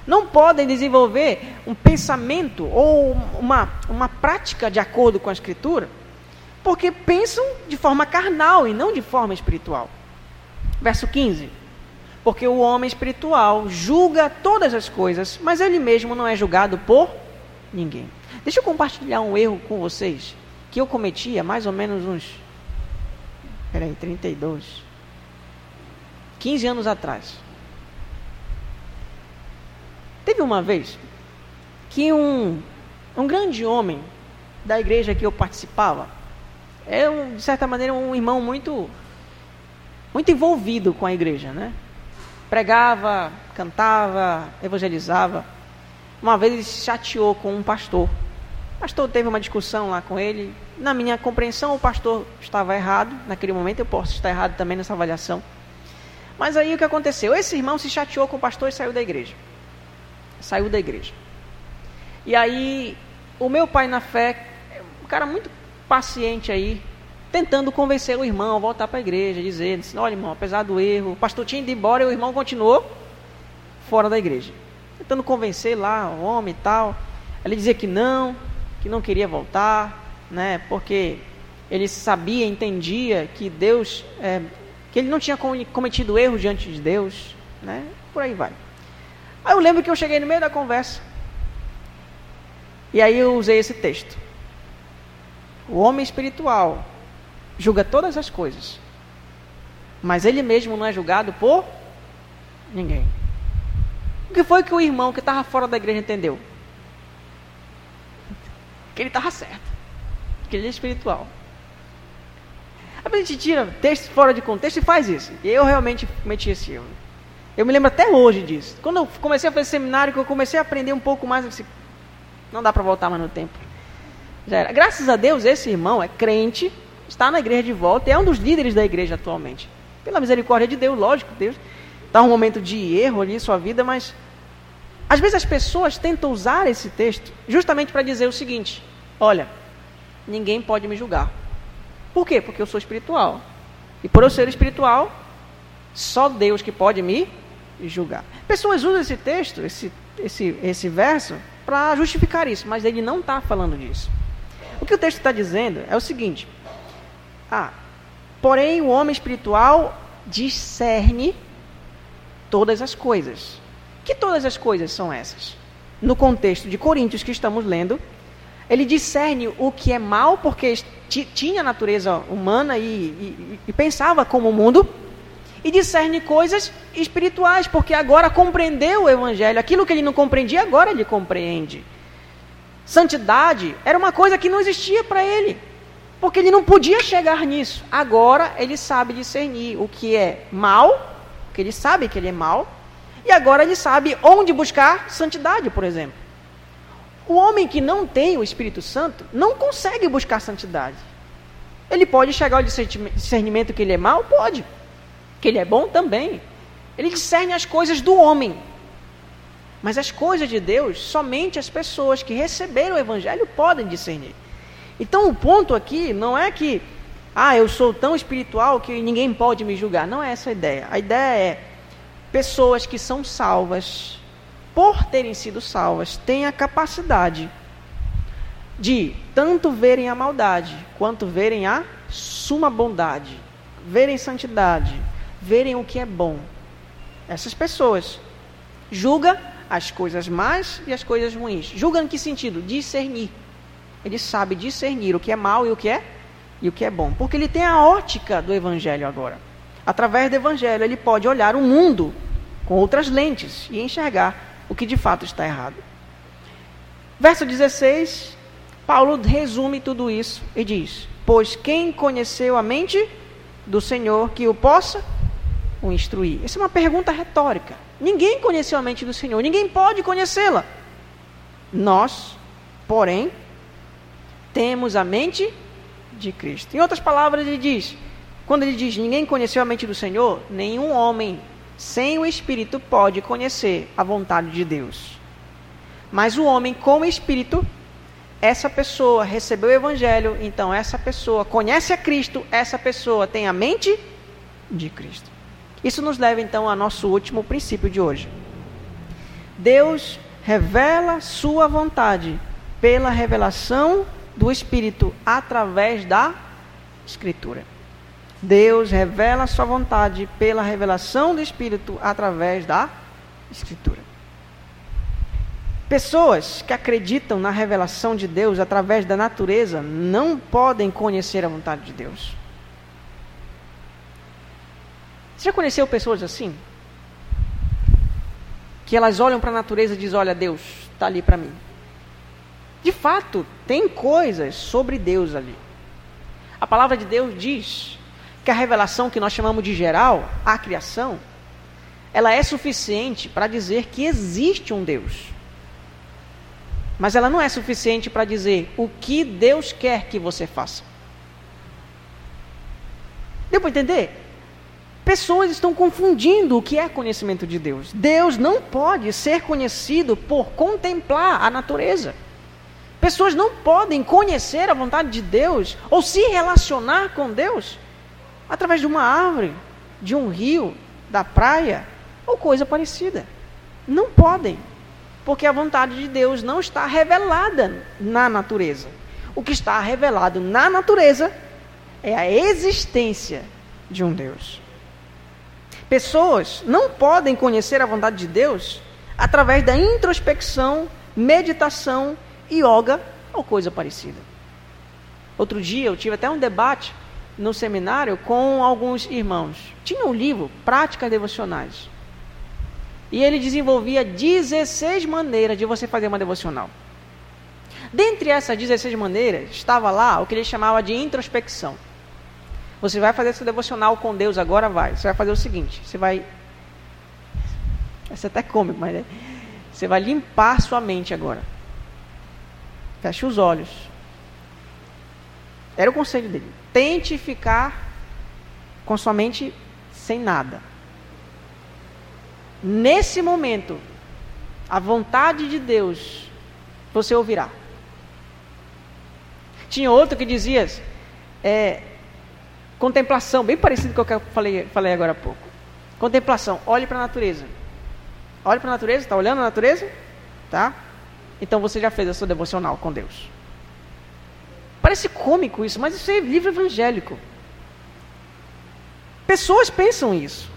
não podem desenvolver um pensamento ou uma, uma prática de acordo com a Escritura, porque pensam de forma carnal e não de forma espiritual. Verso 15: Porque o homem espiritual julga todas as coisas, mas ele mesmo não é julgado por ninguém. Deixa eu compartilhar um erro com vocês que eu cometi há mais ou menos uns. Peraí, 32. 15 anos atrás. Teve uma vez que um, um grande homem da igreja que eu participava, é um, de certa maneira um irmão muito muito envolvido com a igreja, né? Pregava, cantava, evangelizava. Uma vez ele se chateou com um pastor. O pastor teve uma discussão lá com ele. Na minha compreensão, o pastor estava errado. Naquele momento, eu posso estar errado também nessa avaliação. Mas aí o que aconteceu? Esse irmão se chateou com o pastor e saiu da igreja saiu da igreja. E aí, o meu pai na fé, um cara muito paciente aí, tentando convencer o irmão a voltar para a igreja, dizendo olha irmão, apesar do erro, o pastor tinha ido embora e o irmão continuou fora da igreja. Tentando convencer lá o homem e tal. Ele dizia que não, que não queria voltar, né, porque ele sabia, entendia que Deus, é, que ele não tinha cometido erro diante de Deus, né, por aí vai. Aí eu lembro que eu cheguei no meio da conversa. E aí eu usei esse texto. O homem espiritual julga todas as coisas. Mas ele mesmo não é julgado por ninguém. O que foi que o irmão que estava fora da igreja entendeu? Que ele estava certo. Que ele é espiritual. A gente tira texto fora de contexto e faz isso. E eu realmente cometi esse erro. Eu me lembro até hoje disso. Quando eu comecei a fazer seminário, que eu comecei a aprender um pouco mais, eu disse, não dá para voltar mais no tempo. Graças a Deus, esse irmão é crente, está na igreja de volta, é um dos líderes da igreja atualmente. Pela misericórdia de Deus, lógico, Deus está um momento de erro ali em sua vida, mas às vezes as pessoas tentam usar esse texto justamente para dizer o seguinte: olha, ninguém pode me julgar. Por quê? Porque eu sou espiritual. E por eu ser espiritual, só Deus que pode me julgar. Pessoas usam esse texto, esse, esse, esse verso, para justificar isso, mas ele não está falando disso. O que o texto está dizendo é o seguinte: ah, porém o homem espiritual discerne todas as coisas. Que todas as coisas são essas? No contexto de Coríntios que estamos lendo, ele discerne o que é mal, porque tinha natureza humana e, e, e pensava como o mundo, e discerne coisas espirituais, porque agora compreendeu o Evangelho. Aquilo que ele não compreendia, agora ele compreende. Santidade era uma coisa que não existia para ele, porque ele não podia chegar nisso. Agora ele sabe discernir o que é mal, porque ele sabe que ele é mal, e agora ele sabe onde buscar santidade, por exemplo. O homem que não tem o Espírito Santo não consegue buscar santidade. Ele pode chegar ao discernimento que ele é mal? Pode que ele é bom também. Ele discerne as coisas do homem. Mas as coisas de Deus, somente as pessoas que receberam o Evangelho podem discernir. Então o ponto aqui não é que, ah, eu sou tão espiritual que ninguém pode me julgar. Não é essa a ideia. A ideia é pessoas que são salvas, por terem sido salvas, têm a capacidade de tanto verem a maldade quanto verem a suma bondade, verem santidade, verem o que é bom. Essas pessoas julga as coisas más e as coisas ruins. Julga em que sentido? Discernir. Ele sabe discernir o que é mal e o que é e o que é bom, porque ele tem a ótica do evangelho agora. Através do evangelho ele pode olhar o mundo com outras lentes e enxergar o que de fato está errado. Verso 16, Paulo resume tudo isso e diz: Pois quem conheceu a mente do Senhor que o possa o instruir? Essa é uma pergunta retórica. Ninguém conheceu a mente do Senhor, ninguém pode conhecê-la. Nós, porém, temos a mente de Cristo. Em outras palavras, ele diz: quando ele diz ninguém conheceu a mente do Senhor, nenhum homem sem o Espírito pode conhecer a vontade de Deus. Mas o homem com o Espírito essa pessoa recebeu o Evangelho, então essa pessoa conhece a Cristo, essa pessoa tem a mente de Cristo. Isso nos leva então ao nosso último princípio de hoje. Deus revela Sua vontade pela revelação do Espírito através da Escritura. Deus revela Sua vontade pela revelação do Espírito através da Escritura. Pessoas que acreditam na revelação de Deus através da natureza não podem conhecer a vontade de Deus. Você já conheceu pessoas assim? Que elas olham para a natureza e dizem: Olha, Deus está ali para mim. De fato, tem coisas sobre Deus ali. A palavra de Deus diz que a revelação que nós chamamos de geral, a criação, ela é suficiente para dizer que existe um Deus. Mas ela não é suficiente para dizer o que Deus quer que você faça. Deu para entender? Pessoas estão confundindo o que é conhecimento de Deus. Deus não pode ser conhecido por contemplar a natureza. Pessoas não podem conhecer a vontade de Deus ou se relacionar com Deus através de uma árvore, de um rio, da praia ou coisa parecida. Não podem porque a vontade de Deus não está revelada na natureza. O que está revelado na natureza é a existência de um Deus. Pessoas não podem conhecer a vontade de Deus através da introspecção, meditação, yoga ou coisa parecida. Outro dia eu tive até um debate no seminário com alguns irmãos. Tinha um livro, Práticas Devocionais. E ele desenvolvia 16 maneiras de você fazer uma devocional. Dentre essas 16 maneiras, estava lá o que ele chamava de introspecção. Você vai fazer seu devocional com Deus agora, vai. Você vai fazer o seguinte: você vai. Essa é até cômico, mas é... você vai limpar sua mente agora. Feche os olhos. Era o conselho dele. Tente ficar com sua mente sem nada. Nesse momento, a vontade de Deus você ouvirá. Tinha outro que dizia é, contemplação, bem parecido com o que eu falei, falei agora há pouco. Contemplação, olhe para a natureza. Olhe para a natureza, está olhando a natureza? Tá? Então você já fez a sua devocional com Deus. Parece cômico isso, mas isso é livro evangélico. Pessoas pensam isso.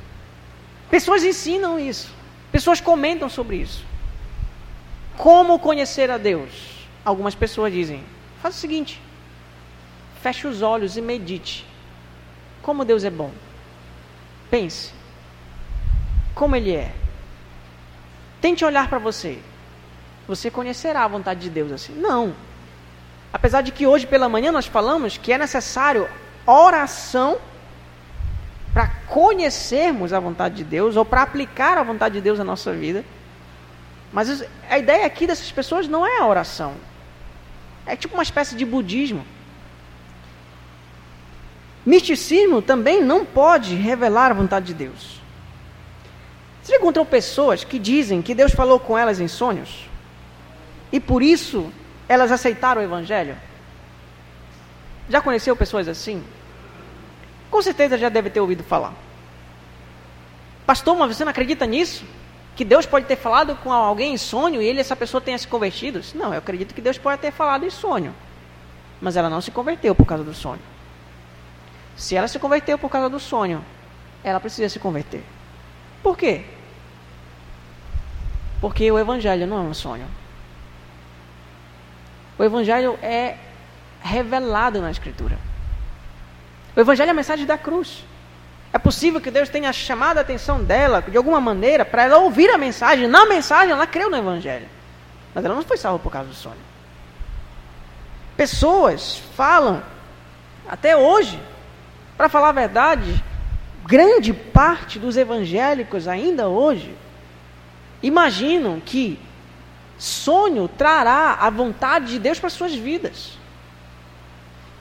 Pessoas ensinam isso. Pessoas comentam sobre isso. Como conhecer a Deus? Algumas pessoas dizem: faz o seguinte, feche os olhos e medite. Como Deus é bom. Pense. Como Ele é. Tente olhar para você. Você conhecerá a vontade de Deus assim. Não. Apesar de que hoje pela manhã nós falamos que é necessário oração para conhecermos a vontade de Deus ou para aplicar a vontade de Deus na nossa vida. Mas a ideia aqui dessas pessoas não é a oração. É tipo uma espécie de budismo. Misticismo também não pode revelar a vontade de Deus. Você encontrou pessoas que dizem que Deus falou com elas em sonhos? E por isso elas aceitaram o Evangelho? Já conheceu pessoas assim? Com certeza já deve ter ouvido falar. Pastor, mas você não acredita nisso? Que Deus pode ter falado com alguém em sonho e ele, essa pessoa tenha se convertido? Não, eu acredito que Deus pode ter falado em sonho. Mas ela não se converteu por causa do sonho. Se ela se converteu por causa do sonho, ela precisa se converter. Por quê? Porque o Evangelho não é um sonho. O Evangelho é revelado na Escritura. O Evangelho é a mensagem da cruz. É possível que Deus tenha chamado a atenção dela, de alguma maneira, para ela ouvir a mensagem. Na mensagem, ela creu no Evangelho. Mas ela não foi salva por causa do sonho. Pessoas falam, até hoje, para falar a verdade, grande parte dos evangélicos ainda hoje imaginam que sonho trará a vontade de Deus para suas vidas.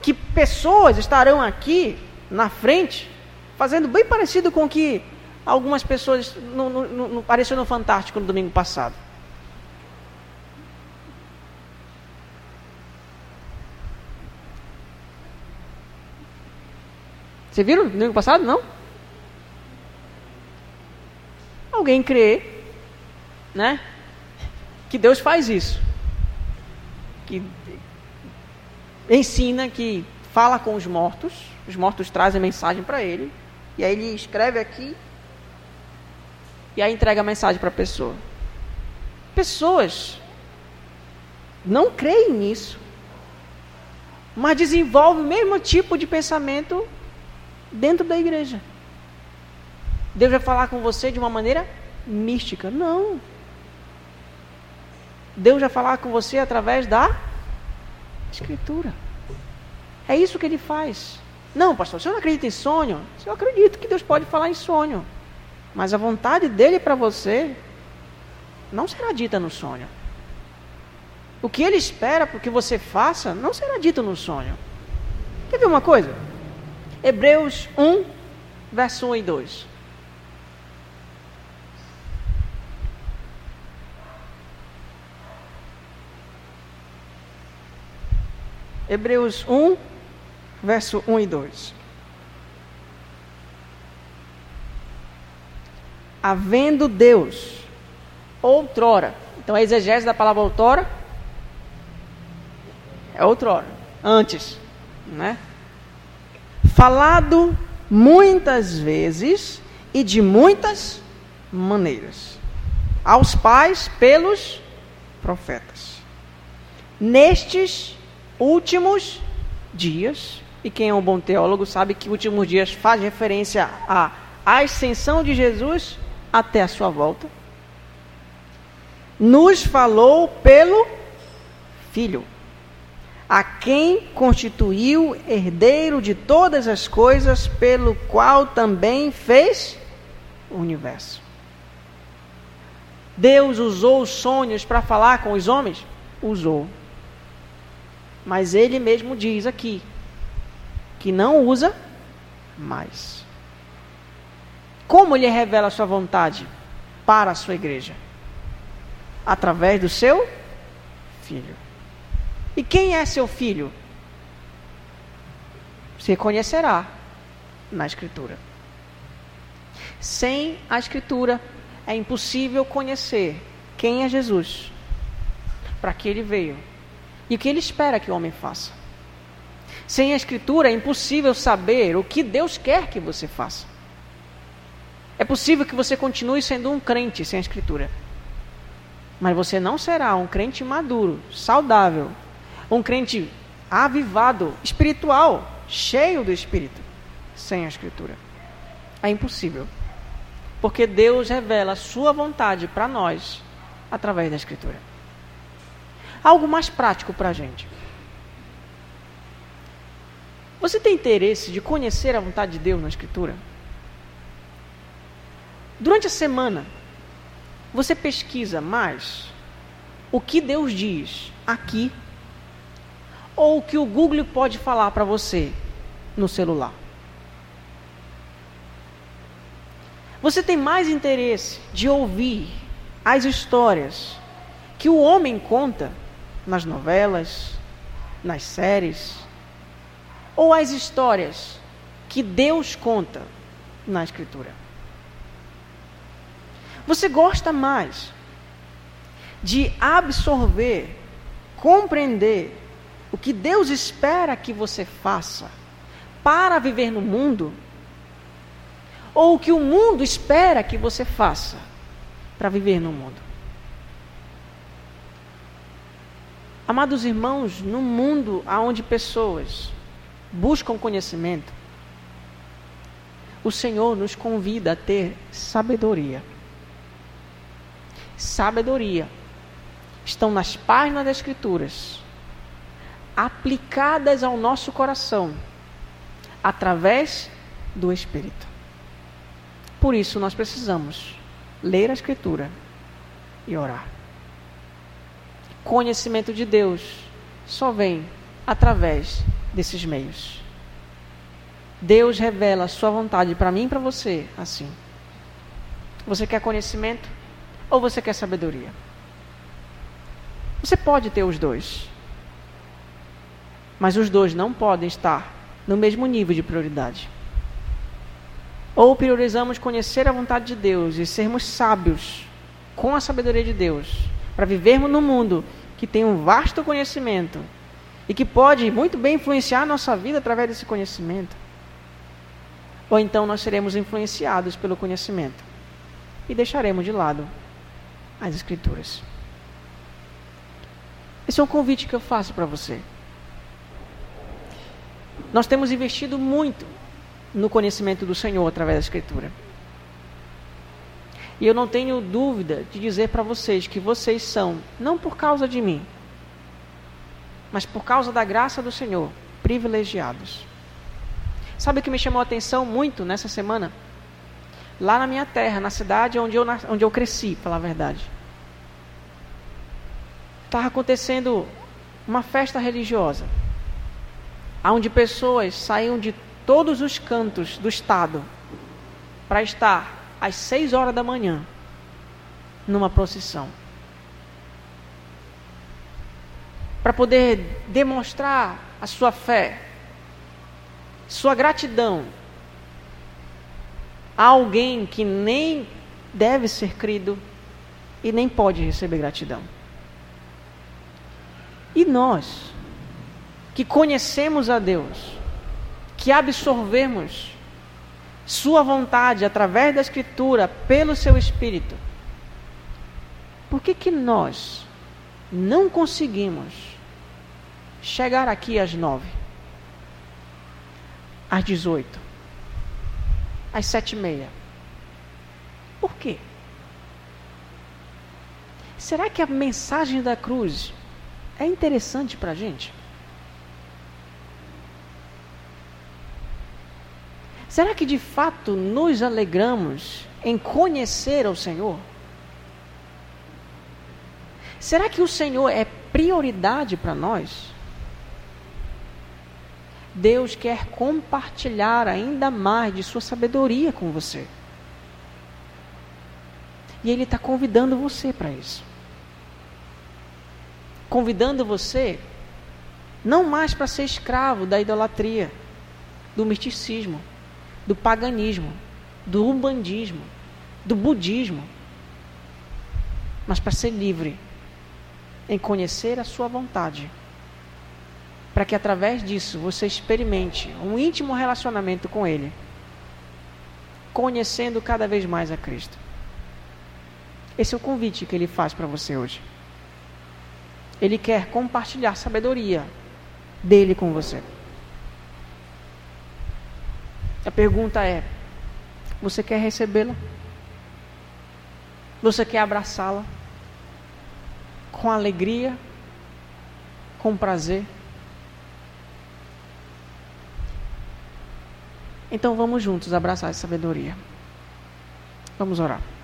Que pessoas estarão aqui na frente fazendo bem parecido com o que algumas pessoas no, no, no, apareceu no Fantástico no domingo passado. Você viram no domingo passado? Não? Alguém crê, né? Que Deus faz isso. Que ensina que fala com os mortos, os mortos trazem mensagem para ele, e aí ele escreve aqui e aí entrega a mensagem para a pessoa. Pessoas não creem nisso, mas desenvolvem o mesmo tipo de pensamento dentro da igreja. Deus vai falar com você de uma maneira mística. Não. Deus vai falar com você através da Escritura. É isso que ele faz. Não, pastor, você não acredita em sonho? Eu acredito que Deus pode falar em sonho. Mas a vontade dele para você não será dita no sonho. O que ele espera que você faça não será dito no sonho. Quer ver uma coisa? Hebreus 1, verso 1 e 2. Hebreus 1, verso 1 e 2. Havendo Deus outrora, então a exegese da palavra outrora é outrora, antes, né? Falado muitas vezes e de muitas maneiras aos pais pelos profetas. Nestes últimos dias, e quem é um bom teólogo sabe que últimos dias faz referência à ascensão de Jesus até a sua volta. Nos falou pelo Filho, a quem constituiu herdeiro de todas as coisas, pelo qual também fez o universo. Deus usou os sonhos para falar com os homens? Usou. Mas ele mesmo diz aqui: que não usa mais. Como ele revela a sua vontade para a sua igreja? Através do seu filho. E quem é seu filho? Você conhecerá na Escritura. Sem a Escritura é impossível conhecer quem é Jesus, para que ele veio e o que ele espera que o homem faça. Sem a Escritura é impossível saber o que Deus quer que você faça. É possível que você continue sendo um crente sem a Escritura. Mas você não será um crente maduro, saudável, um crente avivado, espiritual, cheio do Espírito, sem a Escritura. É impossível. Porque Deus revela a sua vontade para nós através da Escritura. Algo mais prático para a gente. Você tem interesse de conhecer a vontade de Deus na Escritura? Durante a semana, você pesquisa mais o que Deus diz aqui ou o que o Google pode falar para você no celular? Você tem mais interesse de ouvir as histórias que o homem conta nas novelas, nas séries, ou as histórias que Deus conta na Escritura? Você gosta mais de absorver, compreender o que Deus espera que você faça para viver no mundo, ou o que o mundo espera que você faça para viver no mundo? Amados irmãos, no mundo onde pessoas buscam conhecimento, o Senhor nos convida a ter sabedoria. Sabedoria estão nas páginas das Escrituras, aplicadas ao nosso coração, através do Espírito. Por isso, nós precisamos ler a Escritura e orar. Conhecimento de Deus só vem através desses meios. Deus revela a sua vontade para mim e para você assim. Você quer conhecimento ou você quer sabedoria? Você pode ter os dois. Mas os dois não podem estar no mesmo nível de prioridade. Ou priorizamos conhecer a vontade de Deus e sermos sábios com a sabedoria de Deus, para vivermos no mundo que tem um vasto conhecimento e que pode muito bem influenciar a nossa vida através desse conhecimento. Ou então nós seremos influenciados pelo conhecimento e deixaremos de lado as Escrituras. Esse é um convite que eu faço para você. Nós temos investido muito no conhecimento do Senhor através da Escritura. E eu não tenho dúvida de dizer para vocês que vocês são, não por causa de mim, mas por causa da graça do Senhor, privilegiados. Sabe o que me chamou a atenção muito nessa semana? Lá na minha terra, na cidade onde eu, onde eu cresci, falar a verdade. Estava acontecendo uma festa religiosa, onde pessoas saíam de todos os cantos do estado para estar às seis horas da manhã numa procissão. Para poder demonstrar a sua fé, sua gratidão a alguém que nem deve ser crido e nem pode receber gratidão. E nós, que conhecemos a Deus, que absorvemos Sua vontade através da Escritura, pelo Seu Espírito, por que, que nós não conseguimos chegar aqui às nove, às dezoito, às sete e meia? Por quê? Será que a mensagem da cruz é interessante para a gente? Será que de fato nos alegramos em conhecer o Senhor? Será que o Senhor é prioridade para nós? Deus quer compartilhar ainda mais de Sua sabedoria com você. E Ele está convidando você para isso convidando você não mais para ser escravo da idolatria, do misticismo, do paganismo, do umbandismo, do budismo, mas para ser livre em conhecer a sua vontade, para que através disso você experimente um íntimo relacionamento com Ele, conhecendo cada vez mais a Cristo. Esse é o convite que Ele faz para você hoje. Ele quer compartilhar sabedoria dele com você. A pergunta é: você quer recebê-la? Você quer abraçá-la? Com alegria? Com prazer? Então vamos juntos abraçar essa sabedoria. Vamos orar.